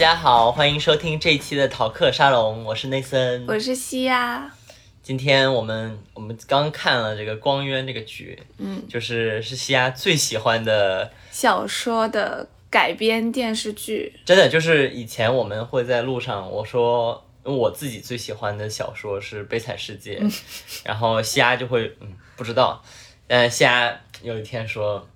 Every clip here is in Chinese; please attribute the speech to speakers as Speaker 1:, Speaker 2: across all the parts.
Speaker 1: 家好，欢迎收听这一期的逃课沙龙，我是内森，
Speaker 2: 我是西亚。
Speaker 1: 今天我们我们刚看了这个《光渊》这个剧，
Speaker 2: 嗯，
Speaker 1: 就是是西亚最喜欢的
Speaker 2: 小说的改编电视剧，
Speaker 1: 真的就是以前我们会在路上，我说我自己最喜欢的小说是《悲惨世界》，然后西亚就会嗯不知道，但西亚有一天说。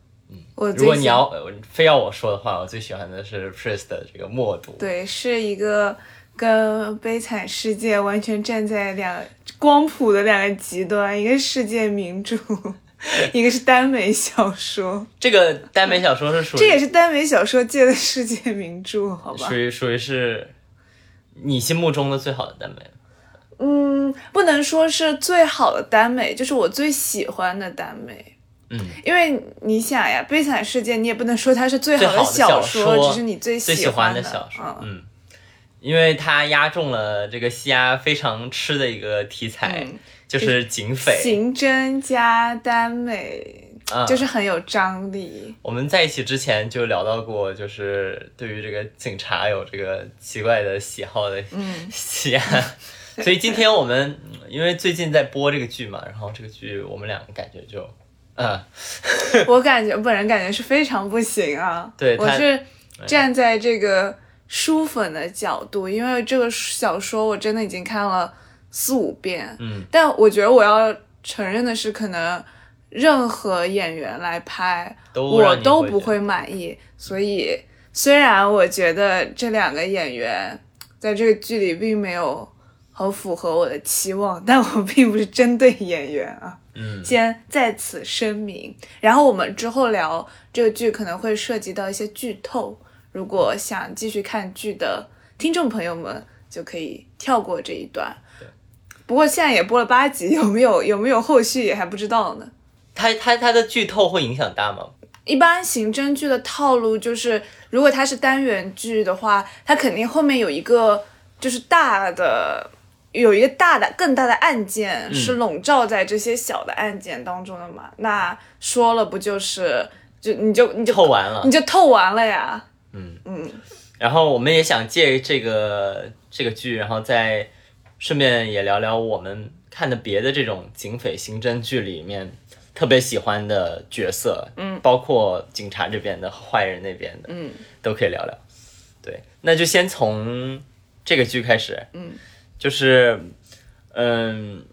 Speaker 2: 我
Speaker 1: 如果你要非要我说的话，我最喜欢的是 Priest 的这个默读。
Speaker 2: 对，是一个跟《悲惨世界》完全站在两光谱的两个极端，一个世界名著，一个是耽美小说。
Speaker 1: 这个耽美小说是属于
Speaker 2: 这也是耽美小说界的世界名著，好吧？
Speaker 1: 属于属于是你心目中的最好的耽美。
Speaker 2: 嗯，不能说是最好的耽美，就是我最喜欢的耽美。
Speaker 1: 嗯，
Speaker 2: 因为你想呀，《悲惨世界》你也不能说它是
Speaker 1: 最
Speaker 2: 好的
Speaker 1: 小
Speaker 2: 说，只是你
Speaker 1: 最
Speaker 2: 喜
Speaker 1: 欢
Speaker 2: 的
Speaker 1: 小说。嗯，因为它压中了这个西亚非常吃的一个题材，就是警匪、
Speaker 2: 刑侦加耽美，就是很有张力。
Speaker 1: 我们在一起之前就聊到过，就是对于这个警察有这个奇怪的喜好的西亚，所以今天我们因为最近在播这个剧嘛，然后这个剧我们两个感觉就。嗯，
Speaker 2: 我感觉本人感觉是非常不行啊。
Speaker 1: 对，
Speaker 2: 我是站在这个书粉的角度，因为这个小说我真的已经看了四五遍。
Speaker 1: 嗯，
Speaker 2: 但我觉得我要承认的是，可能任何演员来拍，我都不会满意。所以，虽然我觉得这两个演员在这个剧里并没有很符合我的期望，但我并不是针对演员啊。
Speaker 1: 嗯，
Speaker 2: 先在此声明，然后我们之后聊这个剧可能会涉及到一些剧透，如果想继续看剧的听众朋友们就可以跳过这一段。不过现在也播了八集，有没有有没有后续也还不知道呢。
Speaker 1: 它它它的剧透会影响大吗？
Speaker 2: 一般刑侦剧的套路就是，如果它是单元剧的话，它肯定后面有一个就是大的。有一个大的、更大的案件是笼罩在这些小的案件当中的嘛？那说了不就是，就你就你就
Speaker 1: 透完了，
Speaker 2: 你就透完了呀？
Speaker 1: 嗯
Speaker 2: 嗯。
Speaker 1: 然后我们也想借这个这个剧，然后再顺便也聊聊我们看的别的这种警匪刑侦剧里面特别喜欢的角色，
Speaker 2: 嗯，
Speaker 1: 包括警察这边的、坏人那边的，
Speaker 2: 嗯，
Speaker 1: 都可以聊聊。对，那就先从这个剧开始，
Speaker 2: 嗯。
Speaker 1: 就是，嗯，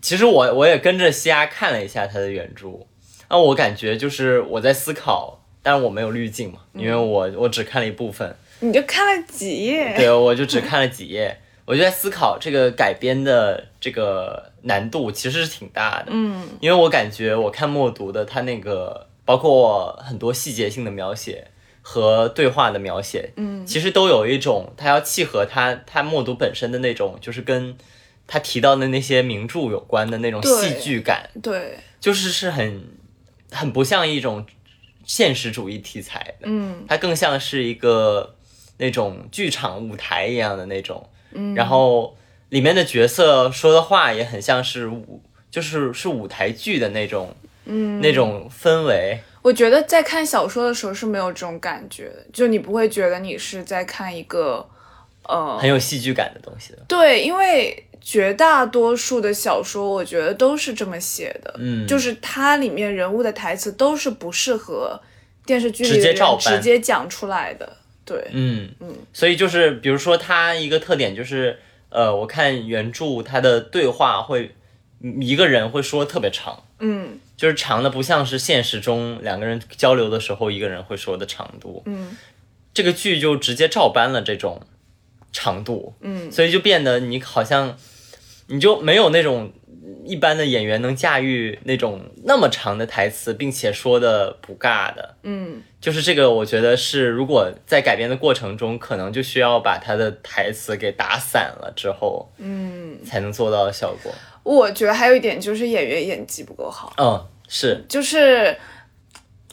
Speaker 1: 其实我我也跟着西亚看了一下他的原著，那我感觉就是我在思考，但是我没有滤镜嘛，因为我我只看了一部分。
Speaker 2: 你就看了几页？
Speaker 1: 对，我就只看了几页，我就在思考这个改编的这个难度其实是挺大的。
Speaker 2: 嗯，
Speaker 1: 因为我感觉我看默读的他那个，包括很多细节性的描写。和对话的描写，
Speaker 2: 嗯，
Speaker 1: 其实都有一种他要契合他他默读本身的那种，就是跟他提到的那些名著有关的那种戏剧感，
Speaker 2: 对，
Speaker 1: 就是是很很不像一种现实主义题材的，
Speaker 2: 嗯，
Speaker 1: 它更像是一个那种剧场舞台一样的那种，
Speaker 2: 嗯，
Speaker 1: 然后里面的角色说的话也很像是舞，就是是舞台剧的那种，
Speaker 2: 嗯，
Speaker 1: 那种氛围。
Speaker 2: 我觉得在看小说的时候是没有这种感觉的，就你不会觉得你是在看一个，呃，
Speaker 1: 很有戏剧感的东西的。
Speaker 2: 对，因为绝大多数的小说，我觉得都是这么写的，
Speaker 1: 嗯，
Speaker 2: 就是它里面人物的台词都是不适合电视剧里
Speaker 1: 直接
Speaker 2: 直接讲出来的。对，
Speaker 1: 嗯
Speaker 2: 嗯，
Speaker 1: 所以就是比如说它一个特点就是，呃，我看原著它的对话会一个人会说特别长，
Speaker 2: 嗯。
Speaker 1: 就是长的不像是现实中两个人交流的时候一个人会说的长度，
Speaker 2: 嗯，
Speaker 1: 这个剧就直接照搬了这种长度，
Speaker 2: 嗯，
Speaker 1: 所以就变得你好像你就没有那种一般的演员能驾驭那种那么长的台词，并且说的不尬的，
Speaker 2: 嗯，
Speaker 1: 就是这个我觉得是如果在改编的过程中，可能就需要把他的台词给打散了之后，
Speaker 2: 嗯，
Speaker 1: 才能做到的效果。
Speaker 2: 我觉得还有一点就是演员演技不够好。
Speaker 1: 嗯，是，
Speaker 2: 就是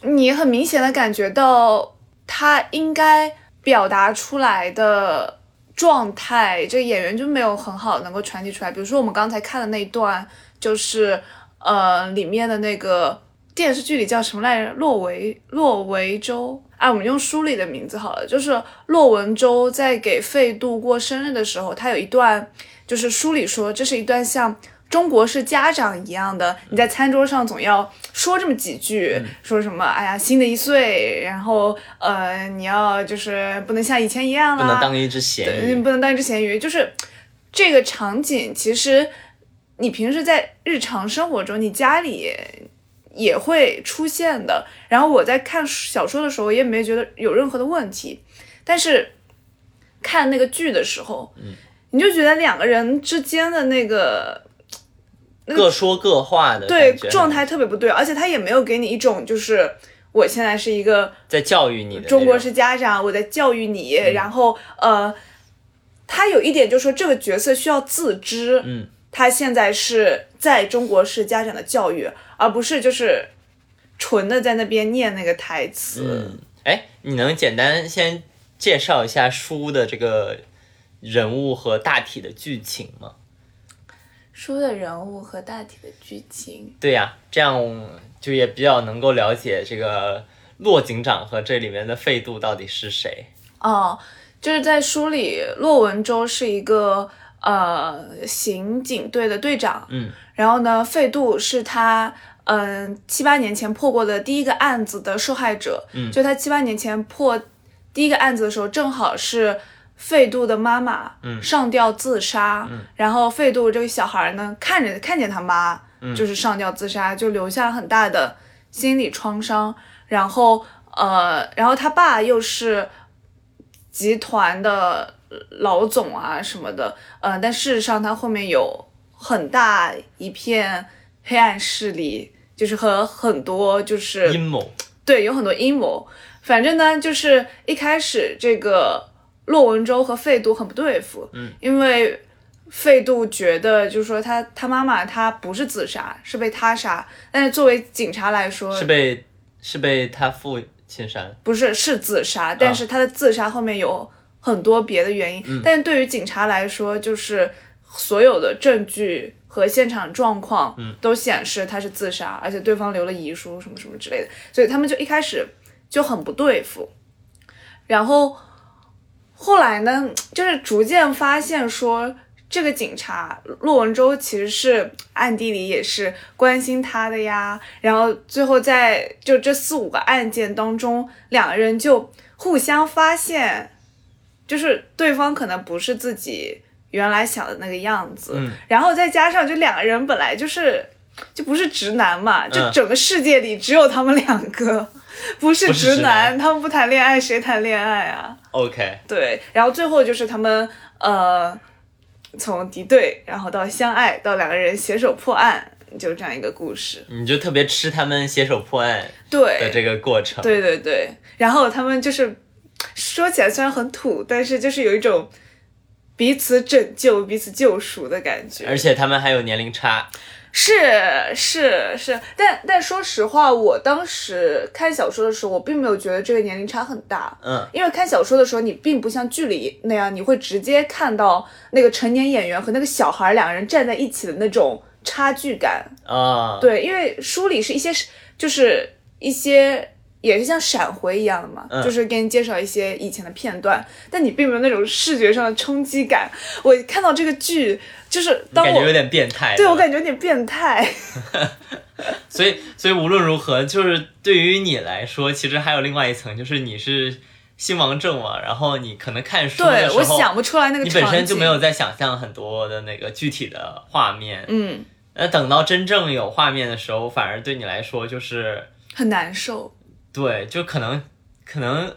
Speaker 2: 你很明显的感觉到他应该表达出来的状态，这个演员就没有很好能够传递出来。比如说我们刚才看的那一段，就是呃里面的那个电视剧里叫什么来着？洛维洛维州。啊，我们用书里的名字好了，就是骆文舟在给费度过生日的时候，他有一段，就是书里说这是一段像中国式家长一样的，你在餐桌上总要说这么几句，说什么哎呀新的一岁，然后呃你要就是不能像以前一样
Speaker 1: 了，不能当一只咸鱼，
Speaker 2: 不能当一只咸鱼，就是这个场景其实。你平时在日常生活中，你家里也会出现的。然后我在看小说的时候，也没觉得有任何的问题。但是看那个剧的时候，
Speaker 1: 嗯，
Speaker 2: 你就觉得两个人之间的那个
Speaker 1: 各说各话的
Speaker 2: 对状态特别不对，而且他也没有给你一种就是我现在是一个
Speaker 1: 在教育你的
Speaker 2: 中国式家长，我在教育你。然后呃，他有一点就是说这个角色需要自知，
Speaker 1: 嗯。
Speaker 2: 他现在是在中国式家长的教育，而不是就是纯的在那边念那个台词。
Speaker 1: 嗯，哎，你能简单先介绍一下书的这个人物和大体的剧情吗？
Speaker 2: 书的人物和大体的剧情。
Speaker 1: 对呀，这样就也比较能够了解这个骆警长和这里面的费度到底是谁。
Speaker 2: 哦，就是在书里，骆文舟是一个。呃，刑警队的队长，
Speaker 1: 嗯，
Speaker 2: 然后呢，费度是他，嗯，七八年前破过的第一个案子的受害者，
Speaker 1: 嗯，
Speaker 2: 就他七八年前破第一个案子的时候，正好是费度的妈妈，
Speaker 1: 嗯，
Speaker 2: 上吊自杀，
Speaker 1: 嗯，
Speaker 2: 然后费度这个小孩呢，看着看见他妈，就是上吊自杀，就留下了很大的心理创伤，然后，呃，然后他爸又是集团的。老总啊什么的，呃，但事实上他后面有很大一片黑暗势力，就是和很多就是
Speaker 1: 阴谋，
Speaker 2: 对，有很多阴谋。反正呢，就是一开始这个骆文舟和费度很不对付，
Speaker 1: 嗯，
Speaker 2: 因为费度觉得就是说他他妈妈他不是自杀，是被他杀，但是作为警察来说
Speaker 1: 是被是被他父亲杀，
Speaker 2: 不是是自杀，但是他的自杀后面有。很多别的原因，但是对于警察来说，就是所有的证据和现场状况都显示他是自杀，而且对方留了遗书什么什么之类的，所以他们就一开始就很不对付。然后后来呢，就是逐渐发现说，这个警察骆文舟其实是暗地里也是关心他的呀。然后最后在就这四五个案件当中，两个人就互相发现。就是对方可能不是自己原来想的那个样子，然后再加上就两个人本来就是就不是直男嘛，就整个世界里只有他们两个 不是直男，他们不谈恋爱谁谈恋爱啊
Speaker 1: ？OK，
Speaker 2: 对，然后最后就是他们呃从敌对，然后到相爱，到两个人携手破案，就这样一个故事。
Speaker 1: 你就特别吃他们携手破案
Speaker 2: 对
Speaker 1: 的这个过程，
Speaker 2: 对对对，然后他们就是。说起来虽然很土，但是就是有一种彼此拯救、彼此救赎的感觉。
Speaker 1: 而且他们还有年龄差，
Speaker 2: 是是是，但但说实话，我当时看小说的时候，我并没有觉得这个年龄差很大。
Speaker 1: 嗯，
Speaker 2: 因为看小说的时候，你并不像剧里那样，你会直接看到那个成年演员和那个小孩两个人站在一起的那种差距感
Speaker 1: 啊。
Speaker 2: 对，因为书里是一些就是一些。也是像闪回一样的嘛，就是给你介绍一些以前的片段，但你并没有那种视觉上的冲击感。我看到这个剧，就是当我
Speaker 1: 感觉有点变态，
Speaker 2: 对我感觉有点变态。
Speaker 1: 所以，所以无论如何，就是对于你来说，其实还有另外一层，就是你是心王症嘛，然后你可能看书的时候，
Speaker 2: 我想不出来那个，
Speaker 1: 你本身就没有在想象很多的那个具体的画面，
Speaker 2: 嗯，
Speaker 1: 那等到真正有画面的时候，反而对你来说就是
Speaker 2: 很难受。
Speaker 1: 对，就可能，可能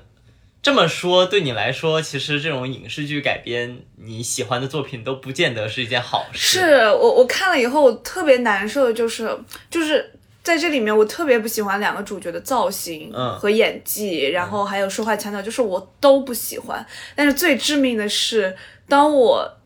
Speaker 1: 这么说，对你来说，其实这种影视剧改编你喜欢的作品都不见得是一件好
Speaker 2: 事。是我我看了以后，我特别难受的就是，就是在这里面，我特别不喜欢两个主角的造型和演技，然后还有说话腔调，就是我都不喜欢。但是最致命的是，当我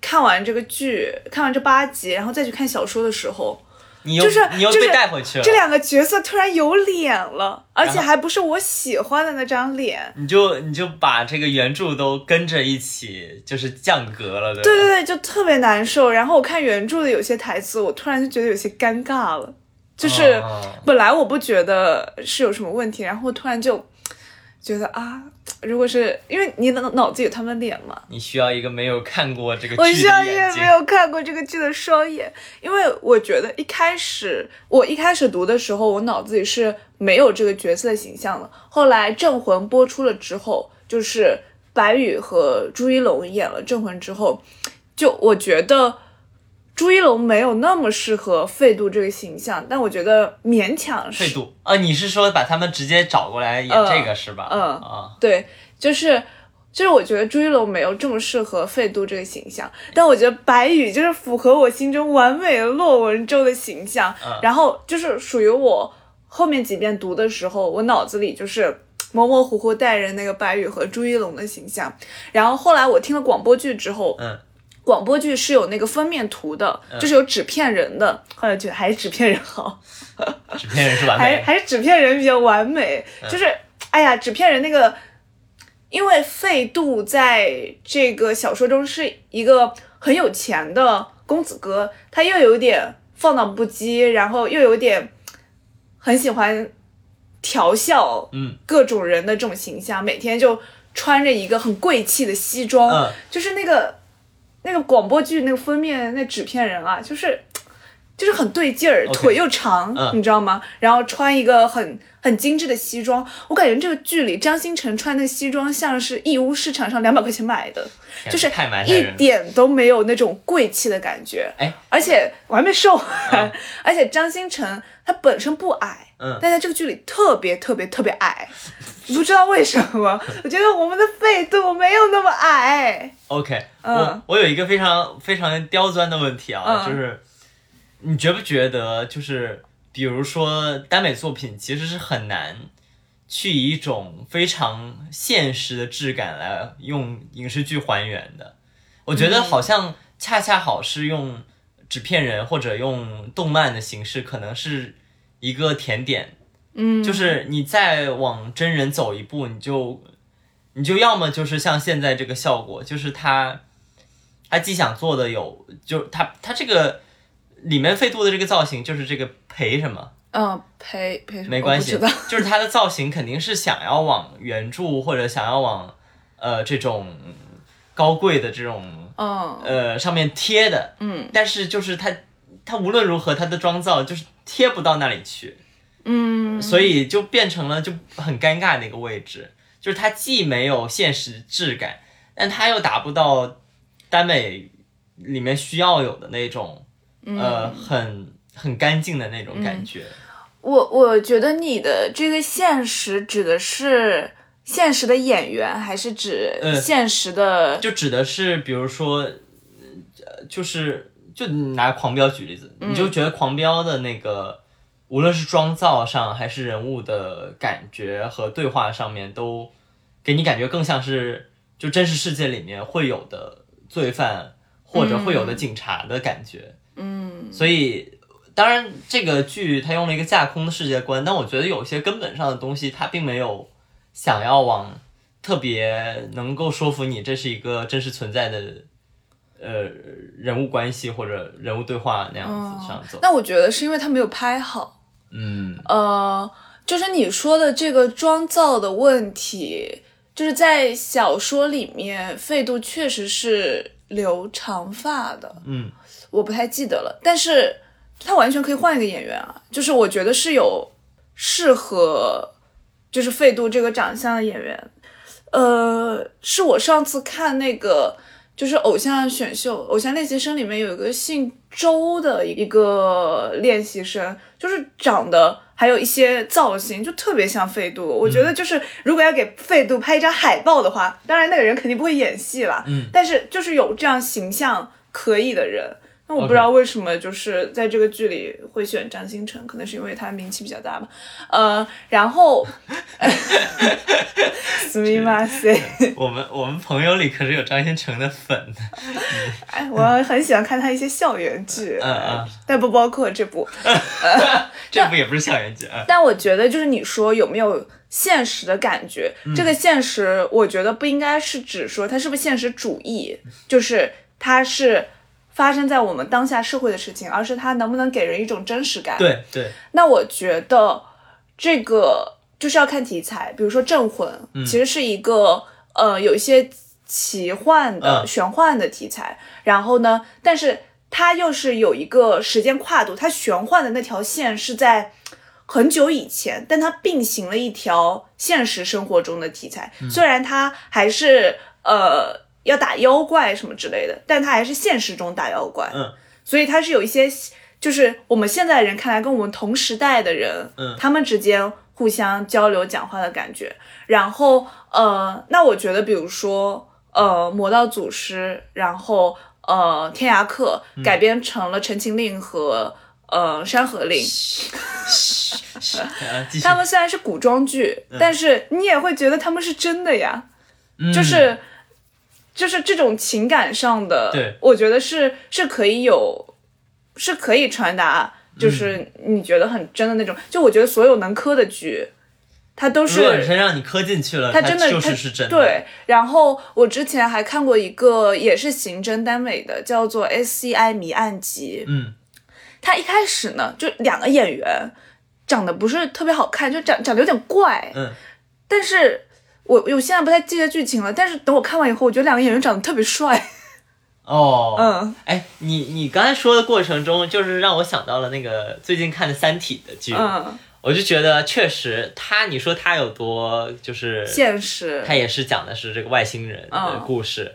Speaker 2: 看完这个剧，看完这八集，然后再去看小说的时候。
Speaker 1: 你
Speaker 2: 又就是
Speaker 1: 你又被带回去了，
Speaker 2: 这两个角色突然有脸了，而且还不是我喜欢的那张脸。
Speaker 1: 你就你就把这个原著都跟着一起就是降格了，对
Speaker 2: 对对对，就特别难受。然后我看原著的有些台词，我突然就觉得有些尴尬了。就是本来我不觉得是有什么问题，然后突然就觉得啊，如果是因为你的脑子有他们脸嘛，
Speaker 1: 你需要一个没有看过这个剧
Speaker 2: 我需要一个没有看过这个剧的双眼，因为我觉得一开始我一开始读的时候，我脑子里是没有这个角色的形象的。后来《镇魂》播出了之后，就是白宇和朱一龙演了《镇魂》之后，就我觉得。朱一龙没有那么适合费度这个形象，但我觉得勉强是。
Speaker 1: 费度啊，你是说把他们直接找过来演这个是吧？
Speaker 2: 嗯
Speaker 1: 啊，
Speaker 2: 对，就是就是我觉得朱一龙没有这么适合费度这个形象，但我觉得白宇就是符合我心中完美的骆文舟的形象，然后就是属于我后面几遍读的时候，我脑子里就是 模模糊糊带着那个白宇和朱一龙的形象，然后后来我听了广播剧之后，
Speaker 1: 嗯。
Speaker 2: 广播剧是有那个封面图的，就是有纸片人的，后来觉得还是纸片人好，
Speaker 1: 纸片人是完美，
Speaker 2: 还还是纸片人比较完美。就是哎呀，纸片人那个，因为费度在这个小说中是一个很有钱的公子哥，他又有点放荡不羁，然后又有点很喜欢调笑，
Speaker 1: 嗯，
Speaker 2: 各种人的这种形象，每天就穿着一个很贵气的西装，就是那个。那个广播剧那个封面那纸片人啊，就是，就是很对劲儿，腿又长，你知道吗？然后穿一个很很精致的西装，我感觉这个剧里张新成穿那个西装像是义乌市场上两百块钱买的，就是一点都没有那种贵气的感觉。
Speaker 1: 哎，
Speaker 2: 而且我还没说完，而且张新成他本身不矮，
Speaker 1: 嗯，
Speaker 2: 但在这个剧里特别特别特别矮。不知道为什么，我觉得我们的费度没有那么矮。
Speaker 1: OK，我我有一个非常非常刁钻的问题啊，就是你觉不觉得，就是比如说耽美作品其实是很难去以一种非常现实的质感来用影视剧还原的？我觉得好像恰恰好是用纸片人或者用动漫的形式，可能是一个甜点。
Speaker 2: 嗯，
Speaker 1: 就是你再往真人走一步，你就，你就要么就是像现在这个效果，就是他，他既想做的有，就他他这个里面费度的这个造型，就是这个陪什么？
Speaker 2: 嗯，陪陪
Speaker 1: 没关系，就是他的造型肯定是想要往原著或者想要往呃这种高贵的这种，
Speaker 2: 嗯。
Speaker 1: 呃上面贴的，
Speaker 2: 嗯，
Speaker 1: 但是就是他他无论如何他的妆造就是贴不到那里去。
Speaker 2: 嗯，
Speaker 1: 所以就变成了就很尴尬的一个位置，就是他既没有现实质感，但他又达不到耽美里面需要有的那种，呃，很很干净的那种感觉。
Speaker 2: 我我觉得你的这个现实指的是现实的演员，还是指现实的？
Speaker 1: 就指的是，比如说，呃，就是就拿狂飙举例子，你就觉得狂飙的那个。无论是妆造上，还是人物的感觉和对话上面，都给你感觉更像是就真实世界里面会有的罪犯或者会有的警察的感觉。
Speaker 2: 嗯，
Speaker 1: 所以当然这个剧它用了一个架空的世界观，但我觉得有些根本上的东西它并没有想要往特别能够说服你这是一个真实存在的呃人物关系或者人物对话那样子上走。
Speaker 2: 那我觉得是因为他没有拍好。
Speaker 1: 嗯，
Speaker 2: 呃，就是你说的这个妆造的问题，就是在小说里面，费度确实是留长发的。
Speaker 1: 嗯，
Speaker 2: 我不太记得了，但是他完全可以换一个演员啊。就是我觉得是有适合，就是费度这个长相的演员。呃，是我上次看那个。就是偶像选秀、偶像练习生里面有一个姓周的一个练习生，就是长得还有一些造型就特别像费度。我觉得就是如果要给费度拍一张海报的话，当然那个人肯定不会演戏了，
Speaker 1: 嗯，
Speaker 2: 但是就是有这样形象可以的人。那我不知道为什么就是在这个剧里会选张新成，可能是因为他名气比较大吧。呃，然后，
Speaker 1: 我们我们朋友里可是有张新成的粉的。
Speaker 2: 哎，我很喜欢看他一些校园剧，
Speaker 1: 嗯嗯，
Speaker 2: 但不包括这部。
Speaker 1: 这部也不是校园剧啊。
Speaker 2: 但我觉得就是你说有没有现实的感觉？这个现实，我觉得不应该是指说他是不是现实主义，就是他是。发生在我们当下社会的事情，而是它能不能给人一种真实感？
Speaker 1: 对对。
Speaker 2: 那我觉得这个就是要看题材，比如说《镇魂》，其实是一个呃有一些奇幻的、玄幻的题材。然后呢，但是它又是有一个时间跨度，它玄幻的那条线是在很久以前，但它并行了一条现实生活中的题材。虽然它还是呃要打妖怪什么之类的，但他还是现实中打妖怪。
Speaker 1: 嗯，
Speaker 2: 所以他是有一些，就是我们现在人看来跟我们同时代的人，
Speaker 1: 嗯，
Speaker 2: 他们之间。互相交流讲话的感觉，然后呃，那我觉得，比如说呃，魔道祖师，然后呃，天涯客改编成了《陈情令》和呃《山河令 》，他们虽然是古装剧，但是你也会觉得他们是真的呀，就是就是这种情感上的，
Speaker 1: 对，
Speaker 2: 我觉得是是可以有，是可以传达。就是你觉得很真的那种，就我觉得所有能磕的剧，它都是
Speaker 1: 本身让你磕进去了，
Speaker 2: 它真的
Speaker 1: 就是是真
Speaker 2: 的。对，然后我之前还看过一个也是刑侦耽美的，叫做《SCI 谜案集》。
Speaker 1: 嗯，
Speaker 2: 它一开始呢，就两个演员长得不是特别好看，就长长得有点怪。
Speaker 1: 嗯，
Speaker 2: 但是我我现在不太记得剧情了，但是等我看完以后，我觉得两个演员长得特别帅。
Speaker 1: 哦，
Speaker 2: 嗯，
Speaker 1: 哎，你你刚才说的过程中，就是让我想到了那个最近看的《三体》的剧，
Speaker 2: 嗯，
Speaker 1: 我就觉得确实，他你说他有多就是
Speaker 2: 现实，
Speaker 1: 他也是讲的是这个外星人的故事，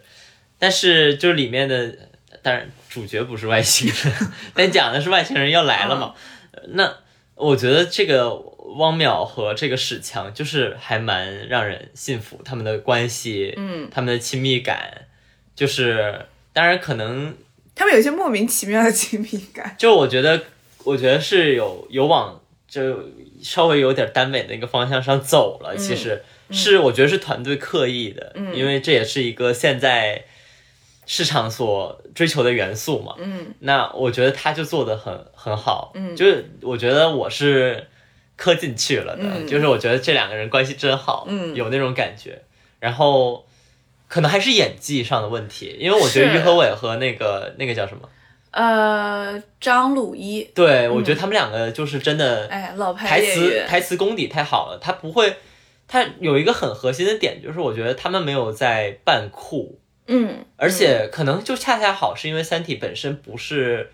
Speaker 1: 但是就是里面的，当然主角不是外星人，但讲的是外星人要来了嘛，那我觉得这个汪淼和这个史强就是还蛮让人信服，他们的关系，
Speaker 2: 嗯，
Speaker 1: 他们的亲密感，就是。当然，可能
Speaker 2: 他们有一些莫名其妙的亲密感。
Speaker 1: 就我觉得，我觉得是有有往就稍微有点耽美的一个方向上走了。其实是我觉得是团队刻意的，因为这也是一个现在市场所追求的元素嘛。
Speaker 2: 嗯，
Speaker 1: 那我觉得他就做的很很好。嗯，就是我觉得我是磕进去了的，就是我觉得这两个人关系真好。嗯，有那种感觉，然后。可能还是演技上的问题，因为我觉得于和伟和那个那个叫什么，
Speaker 2: 呃，张鲁一，
Speaker 1: 对我觉得他们两个就是真的，
Speaker 2: 哎，老
Speaker 1: 台词台词功底太好了，他不会，他有一个很核心的点，就是我觉得他们没有在扮酷，
Speaker 2: 嗯，
Speaker 1: 而且可能就恰恰好是因为《三体》本身不是。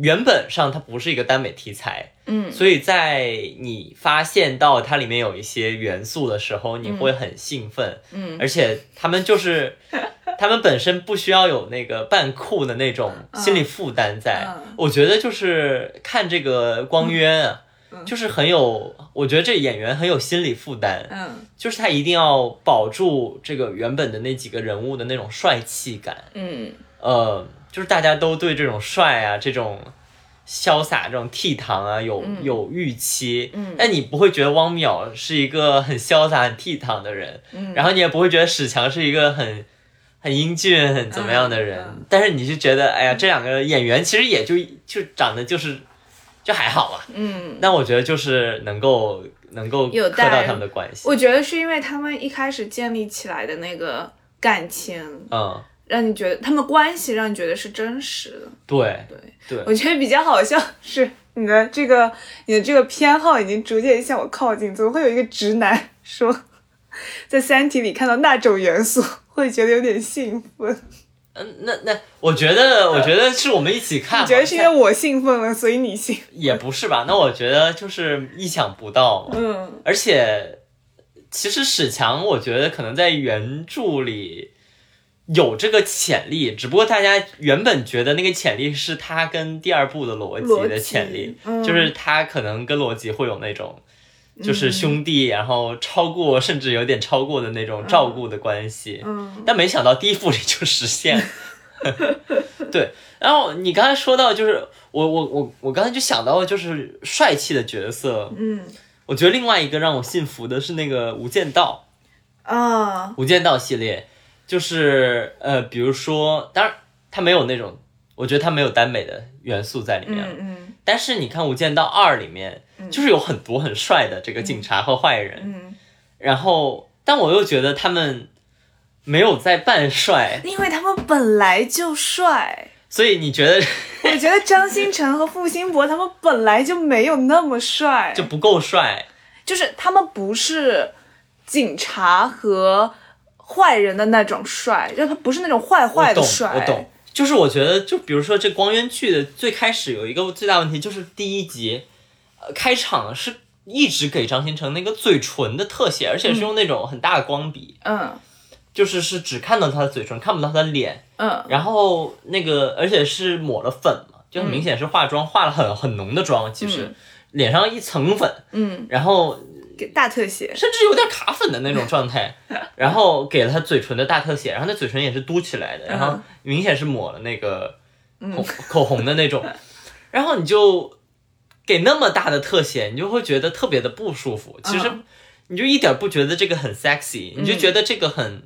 Speaker 1: 原本上它不是一个耽美题材，
Speaker 2: 嗯，
Speaker 1: 所以在你发现到它里面有一些元素的时候，你会很兴奋，
Speaker 2: 嗯，
Speaker 1: 而且他们就是 他们本身不需要有那个扮酷的那种心理负担，在。我觉得就是看这个光渊啊，就是很有，我觉得这演员很有心理负担，
Speaker 2: 嗯，
Speaker 1: 就是他一定要保住这个原本的那几个人物的那种帅气感，
Speaker 2: 嗯，
Speaker 1: 呃。就是大家都对这种帅啊、这种潇洒、这种倜傥啊有有预期，
Speaker 2: 嗯，
Speaker 1: 但你不会觉得汪淼是一个很潇洒、很倜傥的人，
Speaker 2: 嗯，
Speaker 1: 然后你也不会觉得史强是一个很很英俊、很怎么样的人，但是你就觉得，哎呀，这两个演员其实也就就长得就是就还好吧，
Speaker 2: 嗯，
Speaker 1: 那我觉得就是能够能够有磕到他们的关系，
Speaker 2: 我觉得是因为他们一开始建立起来的那个感情，
Speaker 1: 嗯。
Speaker 2: 让你觉得他们关系让你觉得是真实的，
Speaker 1: 对
Speaker 2: 对
Speaker 1: 对，
Speaker 2: 我觉得比较好笑是你的这个你的这个偏好已经逐渐向我靠近，怎么会有一个直男说 在《三体》里看到那种元素会觉得有点兴奋？
Speaker 1: 嗯，那那我觉得我觉得是我们一起看，
Speaker 2: 你觉得是因为我兴奋了所以你兴？
Speaker 1: 也不是吧？那我觉得就是意想不到
Speaker 2: 嘛，嗯，
Speaker 1: 而且其实史强我觉得可能在原著里。有这个潜力，只不过大家原本觉得那个潜力是他跟第二部的逻辑的潜力，就是他可能跟逻辑会有那种，就是兄弟，然后超过甚至有点超过的那种照顾的关系。
Speaker 2: 嗯，
Speaker 1: 但没想到第一部里就实现。对，然后你刚才说到，就是我我我我刚才就想到就是帅气的角色。
Speaker 2: 嗯，
Speaker 1: 我觉得另外一个让我信服的是那个《无间道》
Speaker 2: 啊，《
Speaker 1: 无间道》系列。就是呃，比如说，当然他没有那种，我觉得他没有耽美的元素在里面。
Speaker 2: 嗯嗯。
Speaker 1: 但是你看《无间道二》里面，就是有很多很帅的这个警察和坏人。
Speaker 2: 嗯。
Speaker 1: 然后，但我又觉得他们没有在扮帅，
Speaker 2: 因为他们本来就帅。
Speaker 1: 所以你觉得？
Speaker 2: 我觉得张新成和付辛博他们本来就没有那么帅，
Speaker 1: 就不够帅。
Speaker 2: 就是他们不是警察和坏人的那种帅，就他不是那种坏坏的帅。
Speaker 1: 我懂，就是我觉得，就比如说这光渊剧的最开始有一个最大问题，就是第一集，呃，开场是一直给张新成那个嘴唇的特写，而且是用那种很大的光笔，
Speaker 2: 嗯，
Speaker 1: 就是是只看到他的嘴唇，看不到他的脸，
Speaker 2: 嗯，
Speaker 1: 然后那个而且是抹了粉嘛，就很明显是化妆，化了很很浓的妆，其实脸上一层粉，
Speaker 2: 嗯，
Speaker 1: 然后。
Speaker 2: 给大特写，
Speaker 1: 甚至有点卡粉的那种状态，然后给了他嘴唇的大特写，然后那嘴唇也是嘟起来的，然后明显是抹了那个口口红的那种，然后你就给那么大的特写，你就会觉得特别的不舒服。其实你就一点不觉得这个很 sexy，你就觉得这个很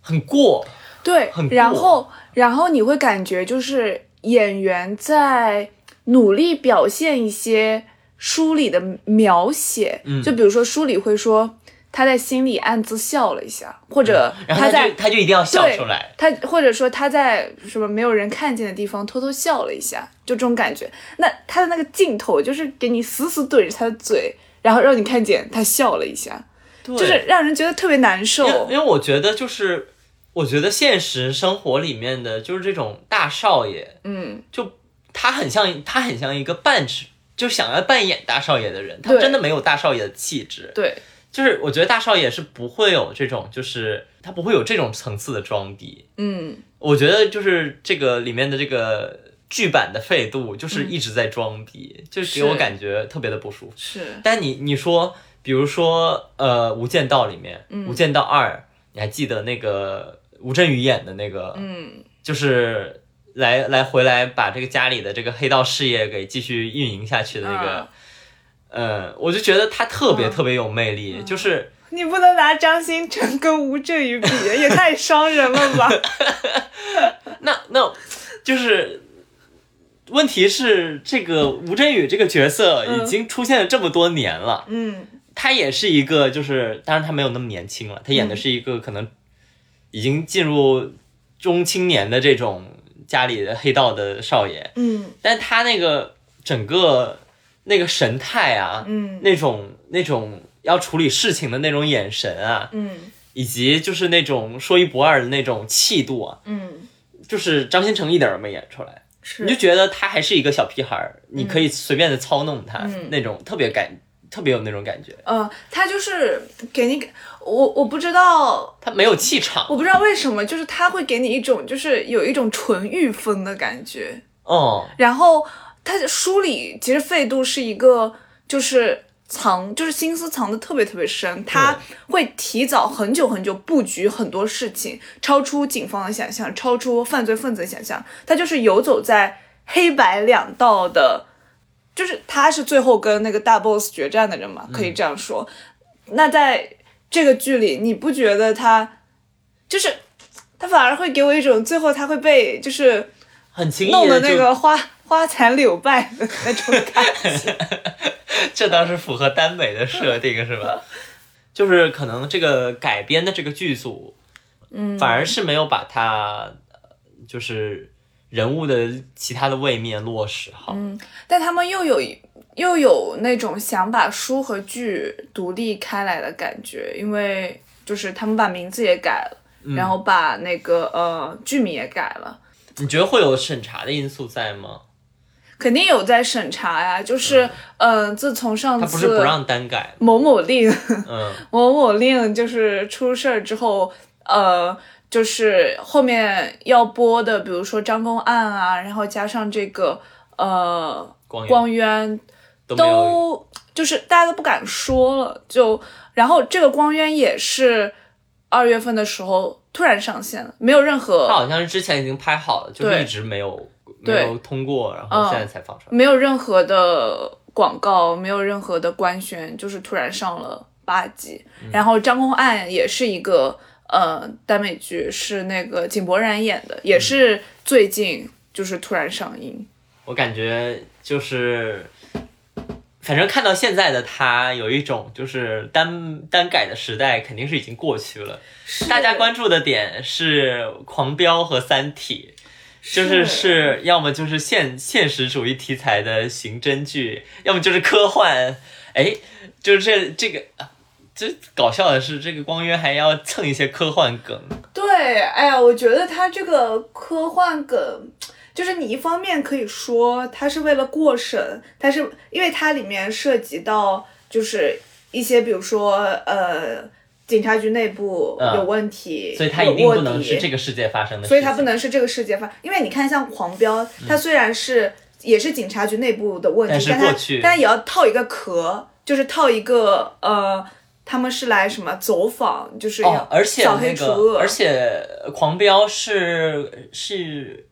Speaker 1: 很过，
Speaker 2: 对，
Speaker 1: 很
Speaker 2: 然后然后你会感觉就是演员在努力表现一些。书里的描写，就比如说书里会说他在心里暗自笑了一下，或者
Speaker 1: 他
Speaker 2: 在
Speaker 1: 他就一定要笑出来，
Speaker 2: 他或者说他在什么没有人看见的地方偷偷笑了一下，就这种感觉。那他的那个镜头就是给你死死怼着他的嘴，然后让你看见他笑了一下，就是让人觉得特别难受。
Speaker 1: 因为我觉得就是我觉得现实生活里面的就是这种大少爷，
Speaker 2: 嗯，
Speaker 1: 就他很像他很像一个半只。就想要扮演大少爷的人，他真的没有大少爷的气质。
Speaker 2: 对，
Speaker 1: 就是我觉得大少爷是不会有这种，就是他不会有这种层次的装逼。
Speaker 2: 嗯，
Speaker 1: 我觉得就是这个里面的这个剧版的费度，就是一直在装逼，就给我感觉特别的不舒服。
Speaker 2: 是，
Speaker 1: 但你你说，比如说呃，《无间道》里面，《无间道二》，你还记得那个吴镇宇演的那个？
Speaker 2: 嗯，
Speaker 1: 就是。来来回来把这个家里的这个黑道事业给继续运营下去的那个，呃，我就觉得他特别特别有魅力。就是
Speaker 2: 你不能拿张新成跟吴镇宇比，也太伤人了吧？
Speaker 1: 那那，就是问题是这个吴镇宇这个角色已经出现了这么多年了，
Speaker 2: 嗯，
Speaker 1: 他也是一个，就是当然他没有那么年轻了，他演的是一个可能已经进入中青年的这种。家里的黑道的少爷，
Speaker 2: 嗯，
Speaker 1: 但他那个整个那个神态啊，
Speaker 2: 嗯，
Speaker 1: 那种那种要处理事情的那种眼神啊，
Speaker 2: 嗯，
Speaker 1: 以及就是那种说一不二的那种气度啊，
Speaker 2: 嗯，
Speaker 1: 就是张新成一点都没演出来，
Speaker 2: 是，
Speaker 1: 你就觉得他还是一个小屁孩，你可以随便的操弄他，那种特别感。特别有那种感觉，
Speaker 2: 嗯，他就是给你，我我不知道
Speaker 1: 他没有气场，
Speaker 2: 我不知道为什么，就是他会给你一种就是有一种纯欲风的感觉，
Speaker 1: 哦，
Speaker 2: 然后他书里其实费度是一个就是藏就是心思藏的特别特别深，他会提早很久很久布局很多事情，超出警方的想象，超出犯罪分子的想象，他就是游走在黑白两道的。就是他是最后跟那个大 boss 决战的人嘛，可以这样说。那在这个剧里，你不觉得他就是他反而会给我一种最后他会被就是
Speaker 1: 很轻易
Speaker 2: 弄的那个花花残柳败的那种感觉？
Speaker 1: 这倒是符合耽美的设定是吧？就是可能这个改编的这个剧组，
Speaker 2: 嗯，
Speaker 1: 反而是没有把他就是。人物的其他的位面落实好，
Speaker 2: 嗯，但他们又有又有那种想把书和剧独立开来的感觉，因为就是他们把名字也改了，然后把那个呃剧名也改了。
Speaker 1: 你觉得会有审查的因素在吗？
Speaker 2: 肯定有在审查呀，就是嗯，自从上次
Speaker 1: 他不是不让单改
Speaker 2: 某某令，
Speaker 1: 嗯，
Speaker 2: 某某令就是出事儿之后，呃。就是后面要播的，比如说张公案啊，然后加上这个呃光渊，都就是大家都不敢说了。就然后这个光渊也是二月份的时候突然上线了，没有任何。
Speaker 1: 他好像是之前已经拍好了，就是一直没有没有通过，然后现在才放出来。
Speaker 2: 没有任何的广告，没有任何的官宣，就是突然上了八集。然后张公案也是一个。呃，耽美剧是那个井柏然演的，也是最近就是突然上映。
Speaker 1: 我感觉就是，反正看到现在的他，有一种就是单单改的时代肯定是已经过去了。大家关注的点是《狂飙》和《三体》，就是是要么就是现现实主义题材的刑侦剧，要么就是科幻。哎，就是这这个，这搞笑的是，这个光约还要蹭一些科幻梗。
Speaker 2: 对，哎呀，我觉得他这个科幻梗，就是你一方面可以说他是为了过审，但是因为它里面涉及到就是一些，比如说呃，警察局内部有问题，
Speaker 1: 所以它一定不能是这个世界发生的，
Speaker 2: 所以它不能是这个世界发，因为你看像狂飙，它虽然是。也是警察局内部的问题，但它但也要套一个壳，就是套一个呃，他们是来什么走访，就是
Speaker 1: 而且
Speaker 2: 扫黑除恶，
Speaker 1: 而且狂飙是是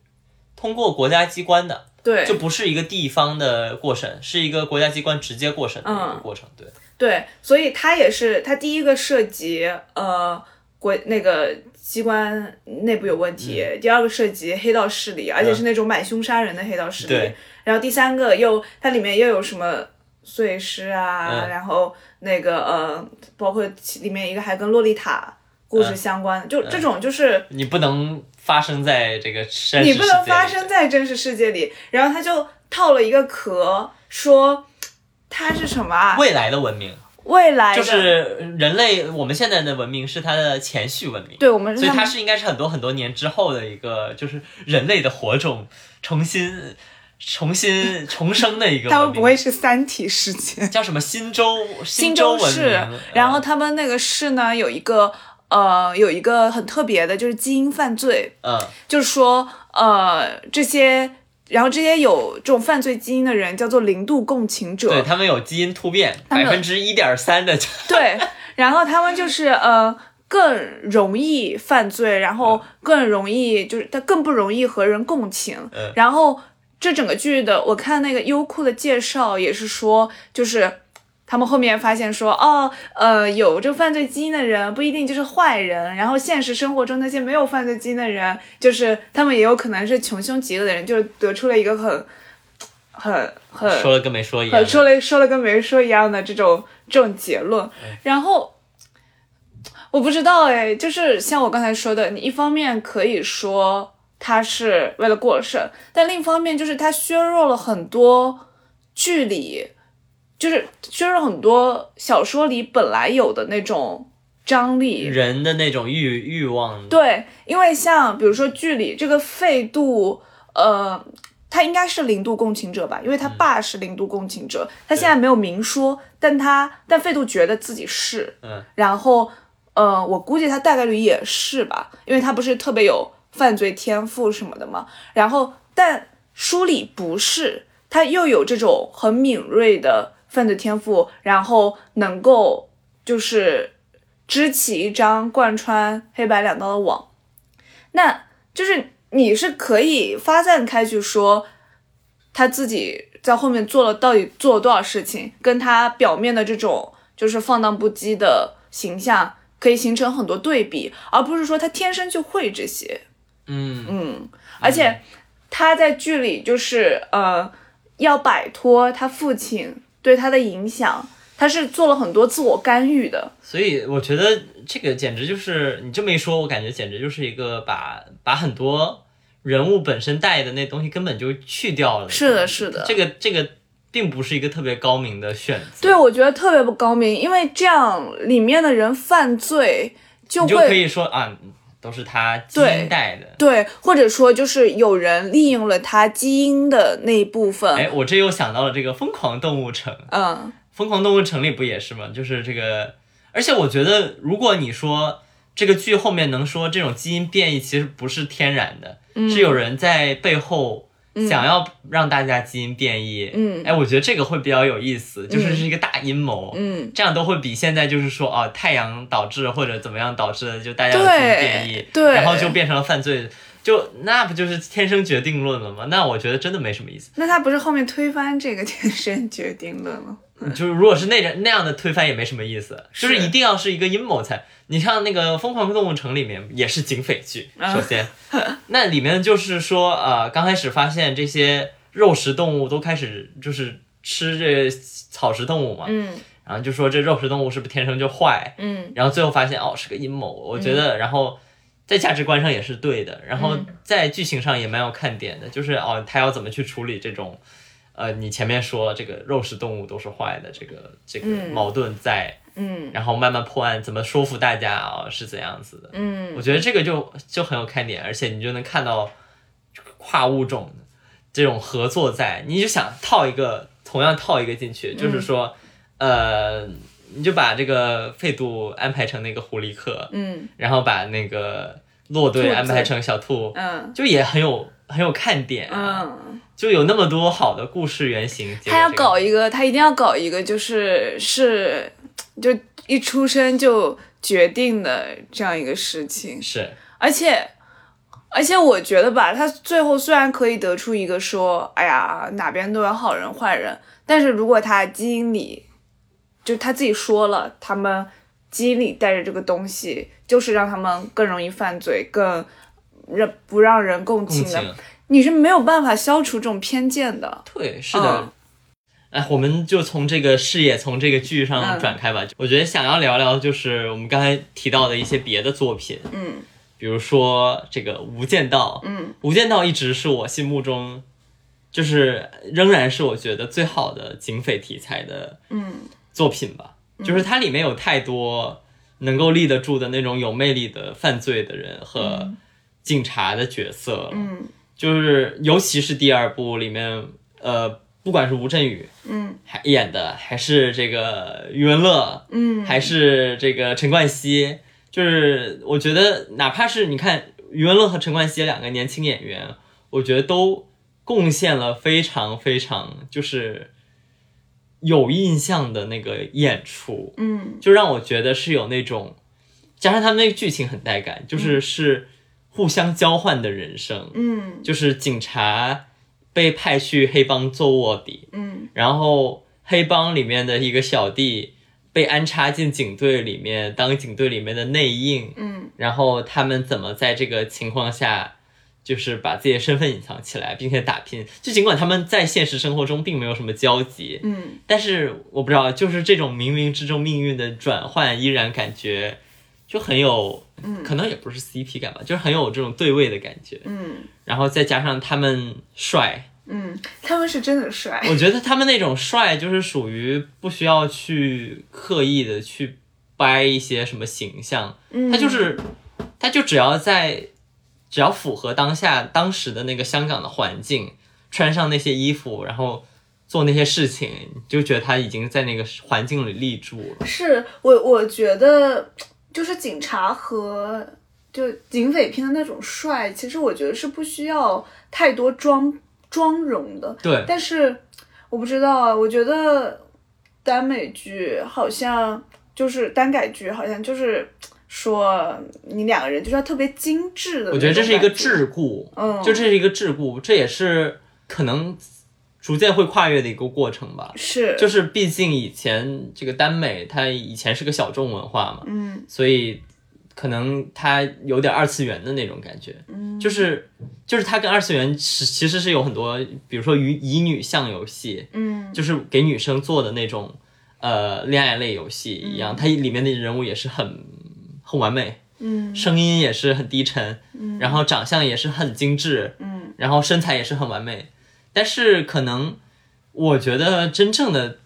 Speaker 1: 通过国家机关的，
Speaker 2: 对，
Speaker 1: 就不是一个地方的过审，是一个国家机关直接过审的一个过程，对。
Speaker 2: 对，所以他也是他第一个涉及呃国那个。机关内部有问题，第二个涉及黑道势力，而且是那种买凶杀人的黑道势力。然后第三个又它里面又有什么碎尸啊，然后那个呃，包括里面一个还跟洛丽塔故事相关，就这种就是
Speaker 1: 你不能发生在这个真
Speaker 2: 你不能发生在真实世界里。然后他就套了一个壳，说它是什么啊？
Speaker 1: 未来的文明。
Speaker 2: 未来
Speaker 1: 就是人类，我们现在的文明是它的前序文明，
Speaker 2: 对我们，
Speaker 1: 所以它是应该是很多很多年之后的一个，就是人类的火种重新、重新 重生的一个。
Speaker 2: 他们不会是三体世界？
Speaker 1: 叫什么新州？
Speaker 2: 新州
Speaker 1: 市。
Speaker 2: 然后他们那个市呢，有一个呃，有一个很特别的，就是基因犯罪。
Speaker 1: 嗯，
Speaker 2: 就是说呃这些。然后这些有这种犯罪基因的人叫做零度共情者，
Speaker 1: 对他们有基因突变，百分之一点三的。
Speaker 2: 对，然后他们就是呃更容易犯罪，然后更容易就是他更不容易和人共情。嗯然后这整个剧的，我看那个优酷的介绍也是说，就是。他们后面发现说，哦，呃，有这个犯罪基因的人不一定就是坏人，然后现实生活中那些没有犯罪基因的人，就是他们也有可能是穷凶极恶的人，就是得出了一个很、很、很
Speaker 1: 说了跟没说一样，
Speaker 2: 说了说了跟没说一样的这种这种结论。然后我不知道哎，就是像我刚才说的，你一方面可以说他是为了过审，但另一方面就是他削弱了很多剧里。就是削弱很多小说里本来有的那种张力，
Speaker 1: 人的那种欲欲望。
Speaker 2: 对，因为像比如说剧里这个费度，呃，他应该是零度共情者吧，因为他爸是零度共情者，他现在没有明说，但他但费度觉得自己是，
Speaker 1: 嗯，
Speaker 2: 然后呃，我估计他大概率也是吧，因为他不是特别有犯罪天赋什么的嘛，然后但书里不是，他又有这种很敏锐的。犯罪天赋，然后能够就是织起一张贯穿黑白两道的网，那就是你是可以发散开去说他自己在后面做了到底做了多少事情，跟他表面的这种就是放荡不羁的形象可以形成很多对比，而不是说他天生就会这些。
Speaker 1: 嗯
Speaker 2: 嗯，而且他在剧里就是呃要摆脱他父亲。对他的影响，他是做了很多自我干预的，
Speaker 1: 所以我觉得这个简直就是你这么一说，我感觉简直就是一个把把很多人物本身带的那东西根本就去掉了。
Speaker 2: 是的，是的，
Speaker 1: 这个这个并不是一个特别高明的选择。
Speaker 2: 对，我觉得特别不高明，因为这样里面的人犯罪就
Speaker 1: 会可以说啊。都是他基因带的，
Speaker 2: 对，或者说就是有人利用了他基因的那一部分。
Speaker 1: 哎，我这又想到了这个《疯狂动物城》。
Speaker 2: 嗯，《
Speaker 1: 疯狂动物城》里不也是吗？就是这个，而且我觉得，如果你说这个剧后面能说这种基因变异其实不是天然的，是有人在背后。想要让大家基因变异，
Speaker 2: 嗯，
Speaker 1: 哎，我觉得这个会比较有意思，就是是一个大阴谋，
Speaker 2: 嗯，
Speaker 1: 这样都会比现在就是说哦，太阳导致或者怎么样导致的，就大家基因变异，
Speaker 2: 对，
Speaker 1: 然后就变成了犯罪，就那不就是天生决定论了吗？那我觉得真的没什么意思。
Speaker 2: 那他不是后面推翻这个天生决定论了？
Speaker 1: 就是如果是那那样的推翻也没什么意思，就是一定要是一个阴谋才。你像那个《疯狂动物城》里面也是警匪剧，首先，那里面就是说，呃，刚开始发现这些肉食动物都开始就是吃这草食动物嘛，
Speaker 2: 嗯，
Speaker 1: 然后就说这肉食动物是不是天生就坏，
Speaker 2: 嗯，
Speaker 1: 然后最后发现哦是个阴谋，我觉得，然后在价值观上也是对的，然后在剧情上也蛮有看点的，就是哦他要怎么去处理这种。呃，你前面说了这个肉食动物都是坏的，这个这个矛盾在，
Speaker 2: 嗯，
Speaker 1: 然后慢慢破案，怎么说服大家啊是怎样子的，
Speaker 2: 嗯，
Speaker 1: 我觉得这个就就很有看点，而且你就能看到跨物种这种合作在，你就想套一个同样套一个进去，就是说，呃，你就把这个费度安排成那个狐狸客，
Speaker 2: 嗯，
Speaker 1: 然后把那个骆队安排成小兔，
Speaker 2: 嗯，
Speaker 1: 就也很有很有看点啊，
Speaker 2: 嗯，
Speaker 1: 就有那么多好的故事原型。
Speaker 2: 他要搞一个，他一定要搞一个，就是是就一出生就决定的这样一个事情，
Speaker 1: 是，
Speaker 2: 而且。而且我觉得吧，他最后虽然可以得出一个说，哎呀，哪边都有好人坏人，但是如果他基因里，就他自己说了，他们基因里带着这个东西，就是让他们更容易犯罪，更让不让人共情的，你是没有办法消除这种偏见的。
Speaker 1: 对，是的。哎，我们就从这个视野，从这个剧上转开吧。我觉得想要聊聊，就是我们刚才提到的一些别的作品。
Speaker 2: 嗯。
Speaker 1: 比如说这个《无间道》，
Speaker 2: 嗯，《
Speaker 1: 无间道》一直是我心目中，就是仍然是我觉得最好的警匪题材的，
Speaker 2: 嗯，
Speaker 1: 作品吧。就是它里面有太多能够立得住的那种有魅力的犯罪的人和警察的角色，
Speaker 2: 嗯，
Speaker 1: 就是尤其是第二部里面，呃，不管是吴镇宇，
Speaker 2: 嗯，
Speaker 1: 还演的，还是这个余文乐，
Speaker 2: 嗯，
Speaker 1: 还是这个陈冠希。就是我觉得，哪怕是你看余文乐和陈冠希两个年轻演员，我觉得都贡献了非常非常就是有印象的那个演出，
Speaker 2: 嗯，
Speaker 1: 就让我觉得是有那种，加上他们那个剧情很带感，就是是互相交换的人生，
Speaker 2: 嗯，
Speaker 1: 就是警察被派去黑帮做卧底，
Speaker 2: 嗯，
Speaker 1: 然后黑帮里面的一个小弟。被安插进警队里面当警队里面的内应，
Speaker 2: 嗯，
Speaker 1: 然后他们怎么在这个情况下，就是把自己的身份隐藏起来，并且打拼。就尽管他们在现实生活中并没有什么交集，
Speaker 2: 嗯，
Speaker 1: 但是我不知道，就是这种冥冥之中命运的转换，依然感觉就很有，
Speaker 2: 嗯，
Speaker 1: 可能也不是 CP 感吧，就是很有这种对位的感觉，
Speaker 2: 嗯，
Speaker 1: 然后再加上他们帅。
Speaker 2: 嗯，他们是真的帅。
Speaker 1: 我觉得他们那种帅，就是属于不需要去刻意的去掰一些什么形象，他就是，他就只要在，只要符合当下当时的那个香港的环境，穿上那些衣服，然后做那些事情，就觉得他已经在那个环境里立住了。
Speaker 2: 是我，我觉得就是警察和就警匪片的那种帅，其实我觉得是不需要太多妆。妆容的，
Speaker 1: 对，
Speaker 2: 但是我不知道啊，我觉得耽美剧好像就是耽改剧，好像就是说你两个人就是要特别精致的。
Speaker 1: 我觉得这是一个桎梏，
Speaker 2: 嗯，
Speaker 1: 就这是一个桎梏，这也是可能逐渐会跨越的一个过程吧。
Speaker 2: 是，
Speaker 1: 就是毕竟以前这个耽美它以前是个小众文化嘛，
Speaker 2: 嗯，
Speaker 1: 所以。可能它有点二次元的那种感觉，
Speaker 2: 嗯，
Speaker 1: 就是就是它跟二次元是其实是有很多，比如说与乙女向游戏，
Speaker 2: 嗯，
Speaker 1: 就是给女生做的那种呃恋爱类游戏一样，它里面的人物也是很很完美，
Speaker 2: 嗯，
Speaker 1: 声音也是很低沉，
Speaker 2: 嗯，
Speaker 1: 然后长相也是很精致，
Speaker 2: 嗯，
Speaker 1: 然后身材也是很完美，但是可能我觉得真正的。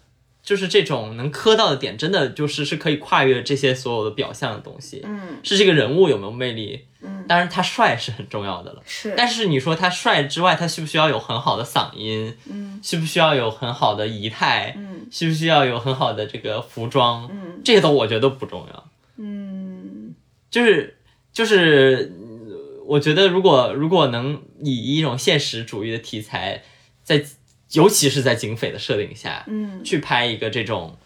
Speaker 1: 就是这种能磕到的点，真的就是是可以跨越这些所有的表象的东西。
Speaker 2: 嗯，
Speaker 1: 是这个人物有没有魅力？
Speaker 2: 嗯，
Speaker 1: 当然他帅是很重要的了。
Speaker 2: 是，
Speaker 1: 但是你说他帅之外，他需不需要有很好的嗓音？
Speaker 2: 嗯，
Speaker 1: 需不需要有很好的仪态？
Speaker 2: 嗯，
Speaker 1: 需不需要有很好的这个服装？
Speaker 2: 嗯，
Speaker 1: 这些都我觉得都不重要。
Speaker 2: 嗯，
Speaker 1: 就是就是，我觉得如果如果能以一种现实主义的题材在。尤其是在警匪的设定下，
Speaker 2: 嗯，
Speaker 1: 去拍一个这种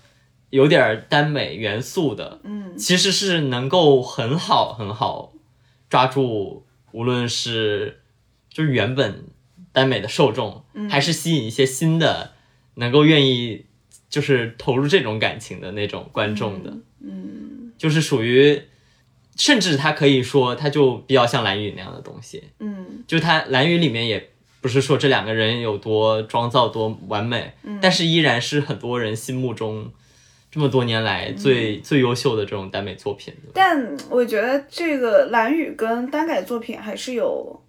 Speaker 1: 有点耽美元素的，
Speaker 2: 嗯，
Speaker 1: 其实是能够很好很好抓住，无论是就是原本耽美的受众，还是吸引一些新的能够愿意就是投入这种感情的那种观众的，
Speaker 2: 嗯，
Speaker 1: 就是属于，甚至他可以说，他就比较像蓝雨那样的东西，
Speaker 2: 嗯，
Speaker 1: 就他蓝雨里面也。不是说这两个人有多妆造多完美，但是依然是很多人心目中这么多年来最最优秀的这种耽美作品。
Speaker 2: 但我觉得这个蓝雨跟耽改作品还是有，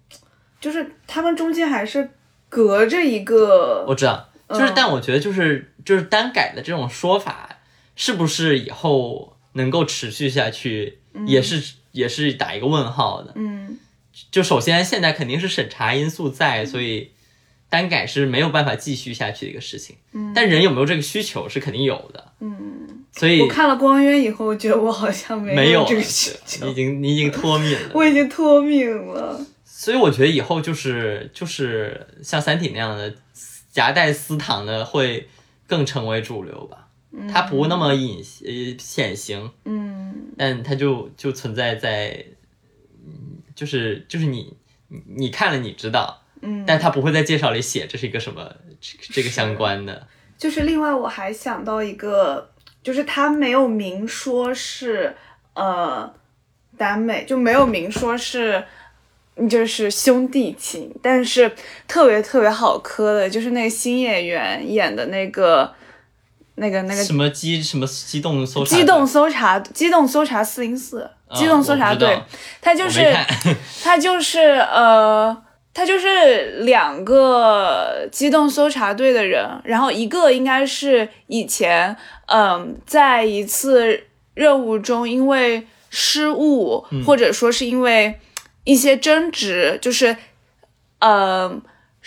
Speaker 2: 就是他们中间还是隔着一个，
Speaker 1: 我知道就是但我觉得就是就是耽改的这种说法，是不是以后能够持续下去，也是也是打一个问号的。
Speaker 2: 嗯，
Speaker 1: 就首先现在肯定是审查因素在，所以单改是没有办法继续下去的一个事情。
Speaker 2: 嗯，
Speaker 1: 但人有没有这个需求是肯定有的。
Speaker 2: 嗯，
Speaker 1: 所以
Speaker 2: 我看了《光渊》以后，我觉得我好像
Speaker 1: 没
Speaker 2: 有这个需求，
Speaker 1: 你已经你已经脱敏了。
Speaker 2: 我已经脱敏了。
Speaker 1: 所以我觉得以后就是就是像《三体》那样的夹带私藏的会更成为主流吧。它不那么隐呃显形，
Speaker 2: 嗯，
Speaker 1: 但它就就存在在，嗯，就是就是你你你看了你知道，
Speaker 2: 嗯，
Speaker 1: 但他不会在介绍里写这是一个什么这这个相关的。
Speaker 2: 就是另外我还想到一个，就是他没有明说是呃耽美，就没有明说是。就是兄弟情，但是特别特别好磕的，就是那个新演员演的那个，那个那个
Speaker 1: 什么机什么机动搜
Speaker 2: 查，机动搜查，机动搜查四零四，机动搜查队，他就是他就是呃，他就是两个机动搜查队的人，然后一个应该是以前嗯，在一次任务中因为失误，或者说是因为。一些争执就是，呃，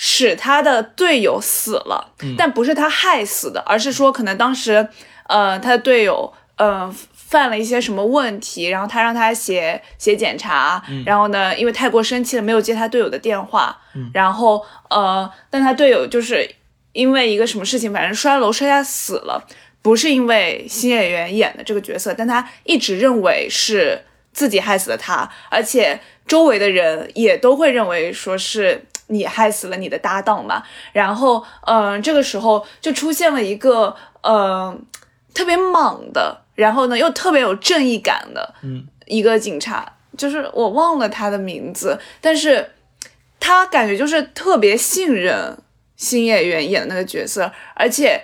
Speaker 2: 使他的队友死了，但不是他害死的，而是说可能当时，呃，他的队友，呃，犯了一些什么问题，然后他让他写写检查，然后呢，因为太过生气了，没有接他队友的电话，然后，呃，但他队友就是因为一个什么事情，反正摔楼摔下死了，不是因为新演员演的这个角色，但他一直认为是自己害死了他，而且。周围的人也都会认为说是你害死了你的搭档嘛，然后，嗯，这个时候就出现了一个，嗯，特别莽的，然后呢又特别有正义感的，
Speaker 1: 嗯，
Speaker 2: 一个警察，就是我忘了他的名字，但是他感觉就是特别信任新演员演的那个角色，而且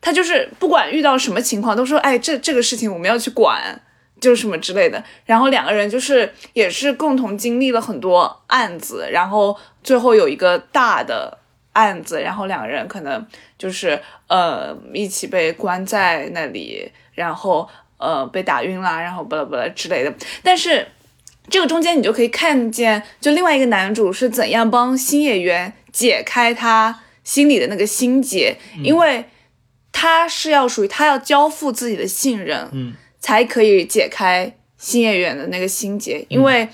Speaker 2: 他就是不管遇到什么情况都说，哎，这这个事情我们要去管。就什么之类的，然后两个人就是也是共同经历了很多案子，然后最后有一个大的案子，然后两个人可能就是呃一起被关在那里，然后呃被打晕啦，然后巴拉巴拉之类的。但是这个中间你就可以看见，就另外一个男主是怎样帮新演员解开他心里的那个心结，因为他是要属于他要交付自己的信任，
Speaker 1: 嗯。
Speaker 2: 才可以解开新演员的那个心结，因为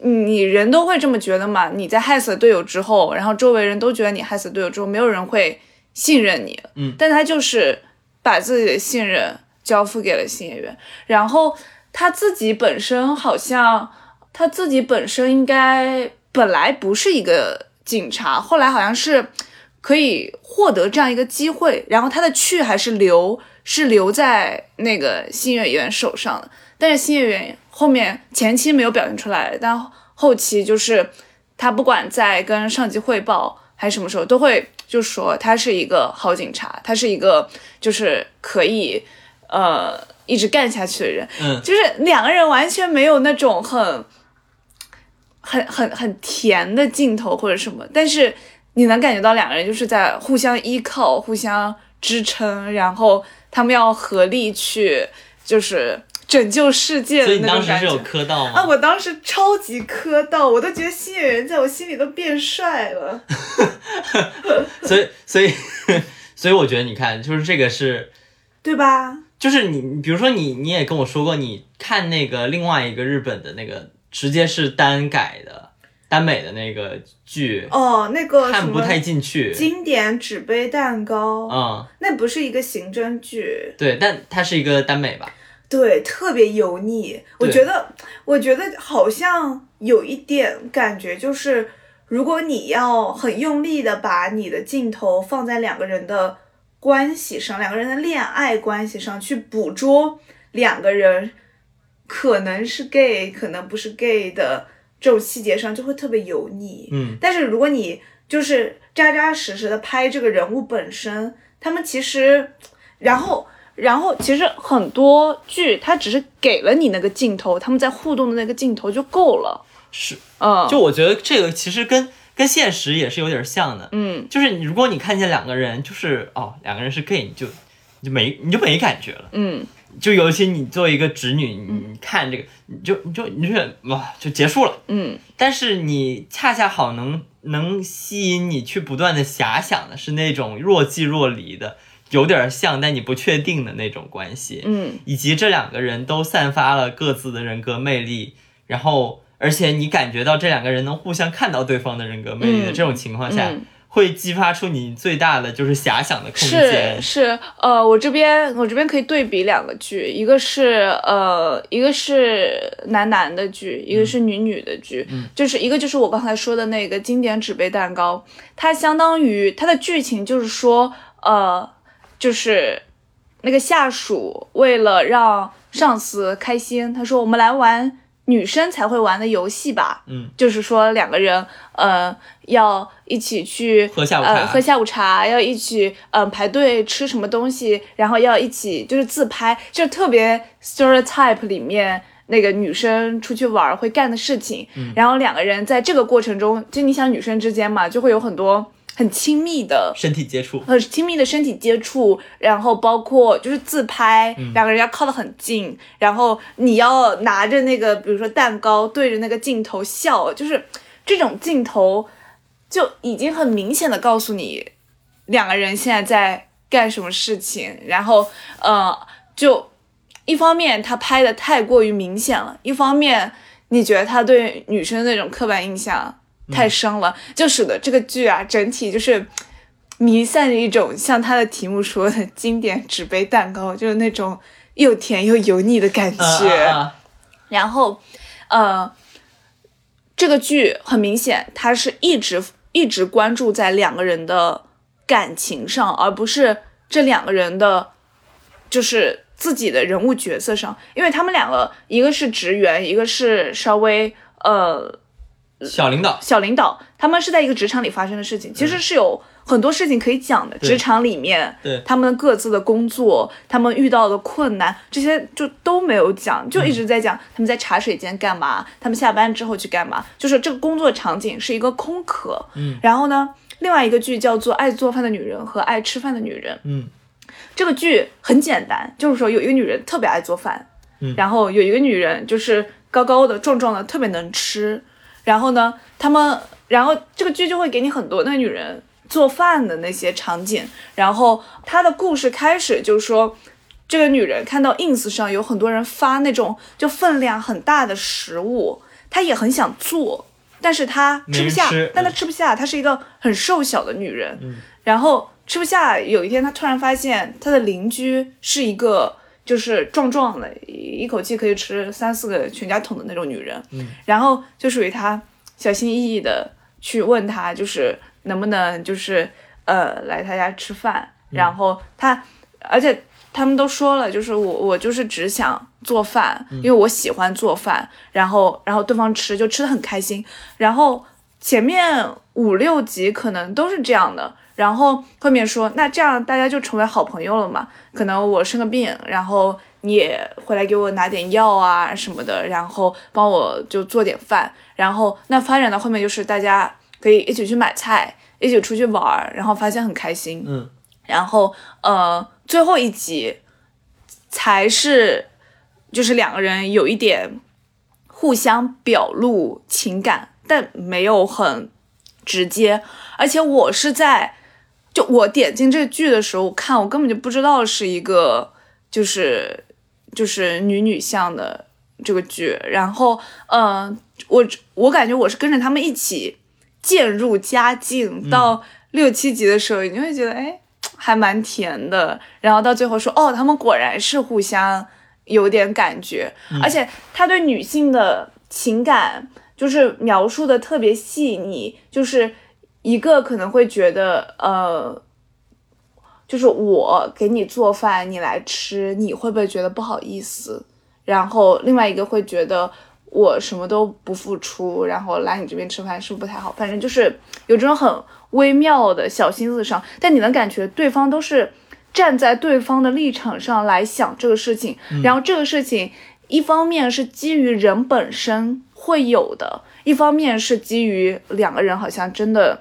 Speaker 2: 你人都会这么觉得嘛。你在害死了队友之后，然后周围人都觉得你害死队友之后，没有人会信任你。
Speaker 1: 嗯，
Speaker 2: 但他就是把自己的信任交付给了新演员，然后他自己本身好像他自己本身应该本来不是一个警察，后来好像是可以获得这样一个机会，然后他的去还是留。是留在那个新演员手上的，但是新演员后面前期没有表现出来，但后期就是他不管在跟上级汇报还是什么时候，都会就说他是一个好警察，他是一个就是可以呃一直干下去的人，
Speaker 1: 嗯，
Speaker 2: 就是两个人完全没有那种很很很很甜的镜头或者什么，但是你能感觉到两个人就是在互相依靠、互相支撑，然后。他们要合力去，就是拯救世界的那种感觉。
Speaker 1: 所以当时是有磕到吗？
Speaker 2: 啊，我当时超级磕到，我都觉得新演员在我心里都变帅了。
Speaker 1: 所以，所以，所以我觉得，你看，就是这个是，
Speaker 2: 对吧？
Speaker 1: 就是你，比如说你，你也跟我说过，你看那个另外一个日本的那个，直接是单改的。耽美的那个剧
Speaker 2: 哦，那个
Speaker 1: 看不太进去。
Speaker 2: 经典纸杯蛋糕，
Speaker 1: 嗯，
Speaker 2: 那不是一个刑侦剧，
Speaker 1: 对，但它是一个耽美吧？
Speaker 2: 对，特别油腻。我觉得，我觉得好像有一点感觉，就是如果你要很用力的把你的镜头放在两个人的关系上，两个人的恋爱关系上去捕捉两个人可能是 gay，可能不是 gay 的。这种细节上就会特别油腻，
Speaker 1: 嗯，
Speaker 2: 但是如果你就是扎扎实实的拍这个人物本身，他们其实，然后，然后其实很多剧它只是给了你那个镜头，他们在互动的那个镜头就够了，
Speaker 1: 是，
Speaker 2: 嗯，
Speaker 1: 就我觉得这个其实跟跟现实也是有点像的。
Speaker 2: 嗯，
Speaker 1: 就是你如果你看见两个人，就是哦，两个人是 gay，你就你就没你就没感觉了。
Speaker 2: 嗯，
Speaker 1: 就尤其你作为一个直女，你看这个，你就你就你就哇就结束了。
Speaker 2: 嗯，
Speaker 1: 但是你恰恰好能能吸引你去不断的遐想的是那种若即若离的。有点像，但你不确定的那种关系，
Speaker 2: 嗯，
Speaker 1: 以及这两个人都散发了各自的人格魅力，然后，而且你感觉到这两个人能互相看到对方的人格魅力的这种情况下，会激发出你最大的就是遐想的空
Speaker 2: 间。是是，呃，我这边我这边可以对比两个剧，一个是呃，一个是男男的剧，一个是女女的剧，就是一个就是我刚才说的那个经典纸杯蛋糕，它相当于它的剧情就是说，呃。就是那个下属为了让上司开心，他说：“我们来玩女生才会玩的游戏吧。”
Speaker 1: 嗯，
Speaker 2: 就是说两个人，呃，要一起去
Speaker 1: 喝下午茶，
Speaker 2: 喝下午茶，要一起，嗯，排队吃什么东西，然后要一起就是自拍，就特别 stereotype 里面那个女生出去玩会干的事情。
Speaker 1: 嗯，
Speaker 2: 然后两个人在这个过程中，就你想女生之间嘛，就会有很多。很亲密的
Speaker 1: 身体接触，
Speaker 2: 很亲密的身体接触，然后包括就是自拍，两个人要靠得很近，然后你要拿着那个，比如说蛋糕，对着那个镜头笑，就是这种镜头就已经很明显的告诉你两个人现在在干什么事情。然后，呃，就一方面他拍的太过于明显了，一方面你觉得他对女生那种刻板印象。太深了，就使得这个剧啊，整体就是弥散着一种像它的题目说的经典纸杯蛋糕，就是那种又甜又油腻的感觉。然后，呃，这个剧很明显，它是一直一直关注在两个人的感情上，而不是这两个人的，就是自己的人物角色上，因为他们两个一个是职员，一个是稍微呃。
Speaker 1: 小领导，
Speaker 2: 小领导，他们是在一个职场里发生的事情，其实是有很多事情可以讲的。职场里面，
Speaker 1: 对
Speaker 2: 他们各自的工作，他们遇到的困难，这些就都没有讲，就一直在讲他们在茶水间干嘛，他们下班之后去干嘛，就是这个工作场景是一个空壳。
Speaker 1: 嗯，
Speaker 2: 然后呢，另外一个剧叫做《爱做饭的女人和爱吃饭的女人》。
Speaker 1: 嗯，
Speaker 2: 这个剧很简单，就是说有一个女人特别爱做饭，
Speaker 1: 嗯，
Speaker 2: 然后有一个女人就是高高的、壮壮的，特别能吃。然后呢，他们，然后这个剧就会给你很多那女人做饭的那些场景。然后她的故事开始就是说，这个女人看到 ins 上有很多人发那种就分量很大的食物，她也很想做，但是她吃不下，但她吃不下，她是一个很瘦小的女人。然后吃不下，有一天她突然发现她的邻居是一个。就是壮壮的，一口气可以吃三四个全家桶的那种女人，
Speaker 1: 嗯，
Speaker 2: 然后就属于他小心翼翼的去问他，就是能不能就是呃来他家吃饭，然后他，而且他们都说了，就是我我就是只想做饭，因为我喜欢做饭，然后然后对方吃就吃的很开心，然后前面五六集可能都是这样的。然后后面说，那这样大家就成为好朋友了嘛？可能我生个病，然后你也回来给我拿点药啊什么的，然后帮我就做点饭。然后那发展到后面就是大家可以一起去买菜，一起出去玩儿，然后发现很开心。
Speaker 1: 嗯。
Speaker 2: 然后呃，最后一集才是就是两个人有一点互相表露情感，但没有很直接，而且我是在。就我点进这个剧的时候我看，我根本就不知道是一个就是就是女女向的这个剧。然后，嗯，我我感觉我是跟着他们一起渐入佳境，到六七集的时候，你会觉得哎，还蛮甜的。然后到最后说，哦，他们果然是互相有点感觉，而且他对女性的情感就是描述的特别细腻，就是。一个可能会觉得，呃，就是我给你做饭，你来吃，你会不会觉得不好意思？然后另外一个会觉得我什么都不付出，然后来你这边吃饭是不是不太好？反正就是有这种很微妙的小心思上，但你能感觉对方都是站在对方的立场上来想这个事情，然后这个事情一方面是基于人本身会有的。一方面是基于两个人好像真的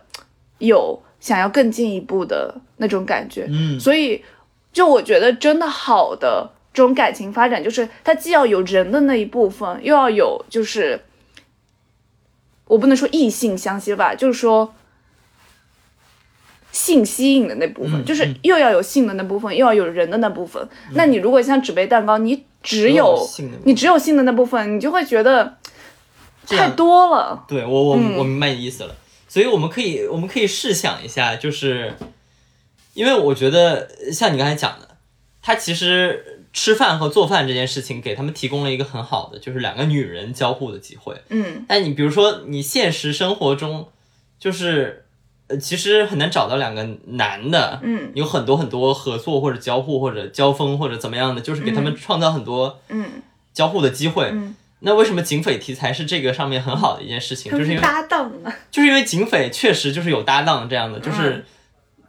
Speaker 2: 有想要更进一步的那种感觉，
Speaker 1: 嗯，
Speaker 2: 所以就我觉得真的好的这种感情发展，就是它既要有人的那一部分，又要有就是我不能说异性相吸吧，就是说。性吸引的那部分，就是又要有性的那部分，又要有人的那部分。那你如果像纸杯蛋糕，你只有你只有性的那部分，你就会觉得太多了。
Speaker 1: 对我我我明白你意思了。所以我们可以我们可以试想一下，就是因为我觉得像你刚才讲的，他其实吃饭和做饭这件事情给他们提供了一个很好的，就是两个女人交互的机会。
Speaker 2: 嗯，
Speaker 1: 但你比如说你现实生活中就是。呃，其实很难找到两个男的，
Speaker 2: 嗯，
Speaker 1: 有很多很多合作或者交互或者交锋或者怎么样的，就是给他们创造很多，
Speaker 2: 嗯，
Speaker 1: 交互的机会。
Speaker 2: 嗯，
Speaker 1: 那为什么警匪题材是这个上面很好的一件事情？就是因为
Speaker 2: 搭档嘛，
Speaker 1: 就是因为警匪确实就是有搭档这样的，就是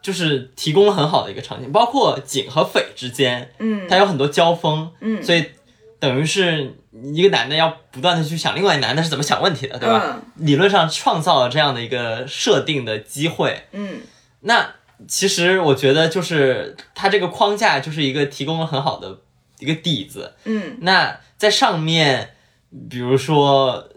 Speaker 1: 就是提供了很好的一个场景，包括警和匪之间，
Speaker 2: 嗯，
Speaker 1: 它有很多交锋，
Speaker 2: 嗯，
Speaker 1: 所以等于是。一个男的要不断的去想另外一男的是怎么想问题的，对吧？理论上创造了这样的一个设定的机会。
Speaker 2: 嗯，
Speaker 1: 那其实我觉得就是它这个框架就是一个提供了很好的一个底子。
Speaker 2: 嗯，
Speaker 1: 那在上面，比如说，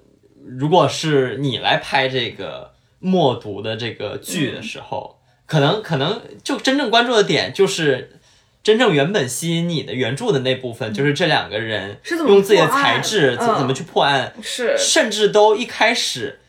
Speaker 1: 如果是你来拍这个默读的这个剧的时候，可能可能就真正关注的点就是。真正原本吸引你的原著的那部分，就是这两个人用自己的才智怎怎么去破案，
Speaker 2: 是
Speaker 1: 甚至都一开始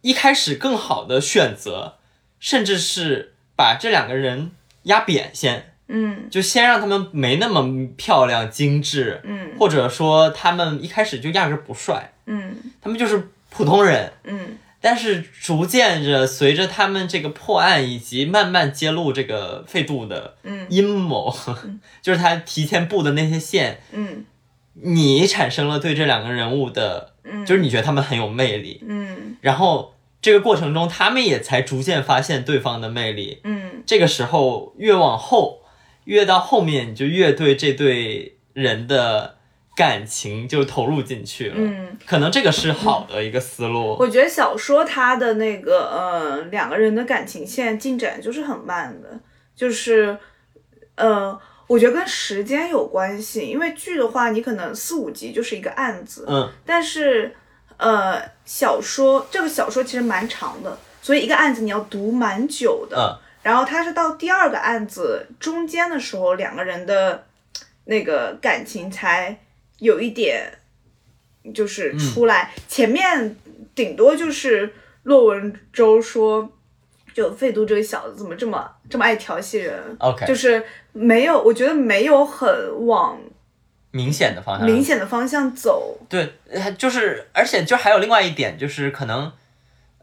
Speaker 1: 一开始更好的选择，甚至是把这两个人压扁先，
Speaker 2: 嗯，
Speaker 1: 就先让他们没那么漂亮精致，
Speaker 2: 嗯，
Speaker 1: 或者说他们一开始就压根不帅，
Speaker 2: 嗯，
Speaker 1: 他们就是普通人，
Speaker 2: 嗯。
Speaker 1: 但是逐渐着，随着他们这个破案以及慢慢揭露这个费度的阴谋，就是他提前布的那些线，
Speaker 2: 嗯，
Speaker 1: 你产生了对这两个人物的，
Speaker 2: 嗯，
Speaker 1: 就是你觉得他们很有魅力，
Speaker 2: 嗯，
Speaker 1: 然后这个过程中，他们也才逐渐发现对方的魅力，
Speaker 2: 嗯，
Speaker 1: 这个时候越往后，越到后面，你就越对这对人的。感情就投入进去了，
Speaker 2: 嗯，
Speaker 1: 可能这个是好的一个思路。
Speaker 2: 我觉得小说它的那个呃两个人的感情线进展就是很慢的，就是呃，我觉得跟时间有关系，因为剧的话你可能四五集就是一个案子，
Speaker 1: 嗯，
Speaker 2: 但是呃小说这个小说其实蛮长的，所以一个案子你要读蛮久的，
Speaker 1: 嗯，
Speaker 2: 然后他是到第二个案子中间的时候，两个人的那个感情才。有一点，就是出来前面顶多就是骆文舟说，就费都这个小子怎么这么这么爱调戏人
Speaker 1: ？OK，
Speaker 2: 就是没有，我觉得没有很往
Speaker 1: 明显的方向
Speaker 2: 明显的方向走。
Speaker 1: 对，就是而且就还有另外一点，就是可能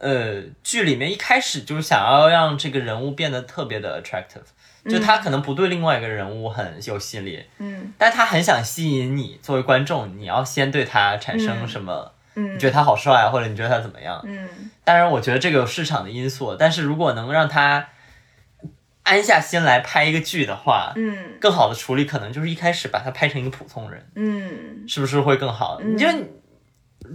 Speaker 1: 呃剧里面一开始就是想要让这个人物变得特别的 attractive。就他可能不对另外一个人物很有吸引力，
Speaker 2: 嗯，
Speaker 1: 但他很想吸引你作为观众，你要先对他产生什么？
Speaker 2: 嗯，
Speaker 1: 你觉得他好帅，或者你觉得他怎么样？
Speaker 2: 嗯，
Speaker 1: 当然，我觉得这个有市场的因素，但是如果能让他安下心来拍一个剧的话，
Speaker 2: 嗯，
Speaker 1: 更好的处理可能就是一开始把他拍成一个普通人，
Speaker 2: 嗯，
Speaker 1: 是不是会更好？你就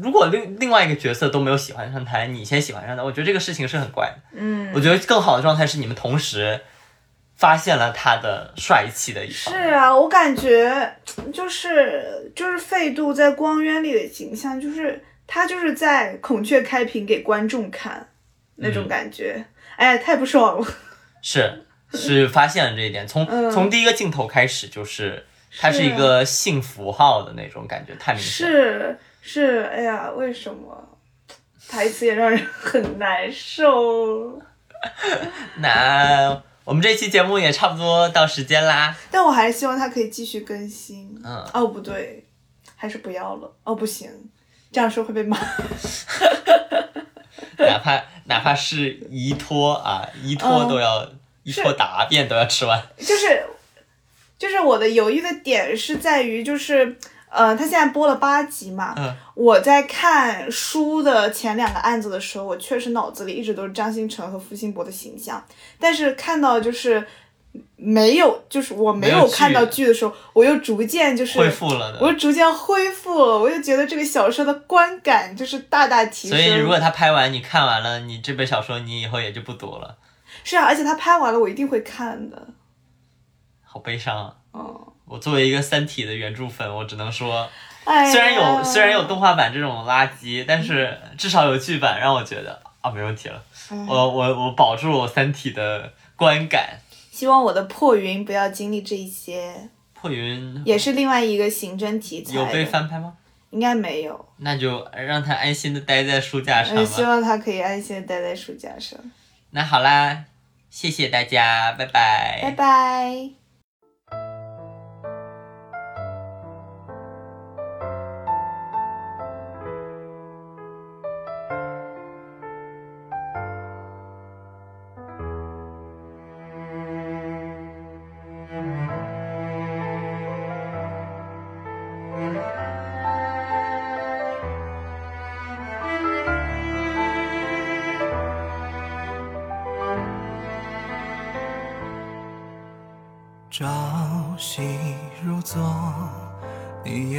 Speaker 1: 如果另另外一个角色都没有喜欢上他，你先喜欢上他，我觉得这个事情是很怪的。
Speaker 2: 嗯，
Speaker 1: 我觉得更好的状态是你们同时。发现了他的帅气的一方。
Speaker 2: 是啊，我感觉就是就是费度在光渊里的形象，就是他就是在孔雀开屏给观众看那种感觉，哎，太不爽了。
Speaker 1: 是是发现了这一点，从从第一个镜头开始，就是他是一个性符号的那种感觉，太明显。
Speaker 2: 是是，哎呀，为什么台词也让人很难受？
Speaker 1: 那。我们这期节目也差不多到时间啦，
Speaker 2: 但我还是希望它可以继续更新。
Speaker 1: 嗯，
Speaker 2: 哦不对，还是不要了。哦不行，这样说会被骂。
Speaker 1: 哪怕哪怕是一托啊，一托都要一托答辩都要吃完。
Speaker 2: 就是就是我的犹豫的点是在于就是。呃，他现在播了八集嘛。
Speaker 1: 嗯。
Speaker 2: 我在看书的前两个案子的时候，我确实脑子里一直都是张新成和付辛博的形象。但是看到就是没有，就是我没有看到剧的时候，我又逐渐就是
Speaker 1: 恢复了的，
Speaker 2: 我又逐渐恢复了，我又觉得这个小说的观感就是大大提升。
Speaker 1: 所以如果他拍完，你看完了，你这本小说你以后也就不读了。
Speaker 2: 是啊，而且他拍完了，我一定会看的。
Speaker 1: 好悲伤啊！
Speaker 2: 哦，
Speaker 1: 我作为一个《三体》的原著粉，我只能说，
Speaker 2: 哎，
Speaker 1: 虽然有虽然有动画版这种垃圾，但是至少有剧版，让我觉得啊没问题了。我我我保住了《三体》的观感。
Speaker 2: 希望我的破云不要经历这一些。
Speaker 1: 破云
Speaker 2: 也是另外一个刑侦题材，
Speaker 1: 有被翻拍吗？
Speaker 2: 应该没有。
Speaker 1: 那就让他安心的待在书架上吧。
Speaker 2: 希望他可以安心的待在书架上。
Speaker 1: 那好啦，谢谢大家，拜拜。
Speaker 2: 拜拜。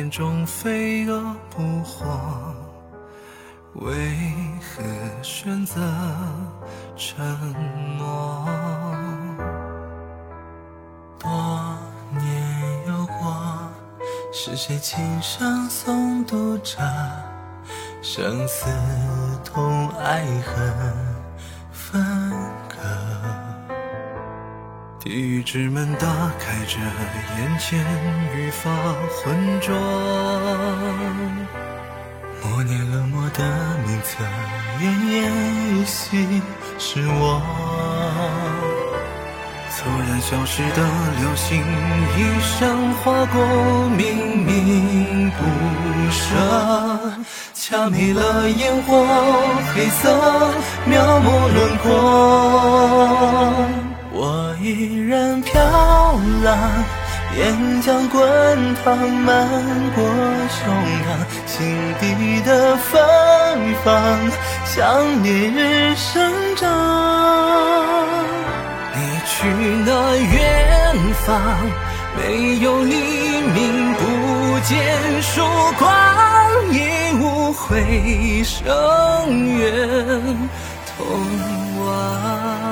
Speaker 3: 中飞蛾扑火，为何选择沉默？多年有过，是谁轻声诵读着生死同爱恨地狱之门打开着，眼前愈发浑浊。默念冷漠的名字，奄奄一息是我。突然消失的流星，一生划过，明明不舍，掐灭了烟火，黑色描摹轮廓。然飘浪，岩浆滚烫漫过胸膛，心底的芬芳像烈日生长。你去那远方，没有黎明，不见曙光，亦无回声远通往。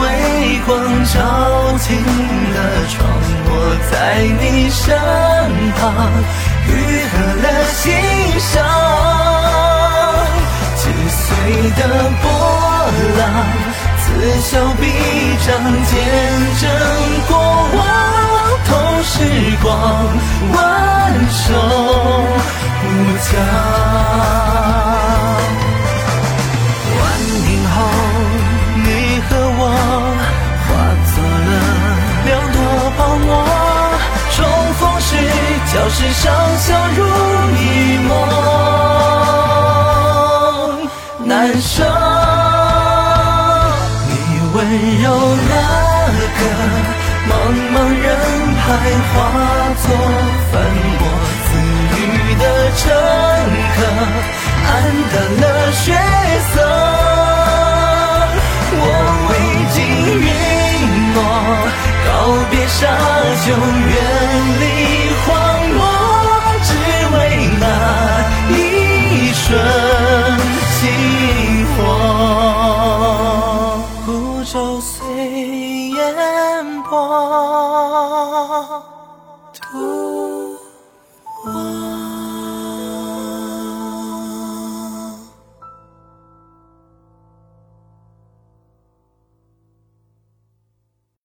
Speaker 3: 微光照进了窗，我在你身旁，愈合了心伤。击碎的波浪，此消彼长，见证过往，同时光，万寿无疆。身上笑如一梦，难舍。你温柔那个茫茫人海，化作粉墨自语的乘客，黯淡了血色。我未尽云落，告别沙丘，远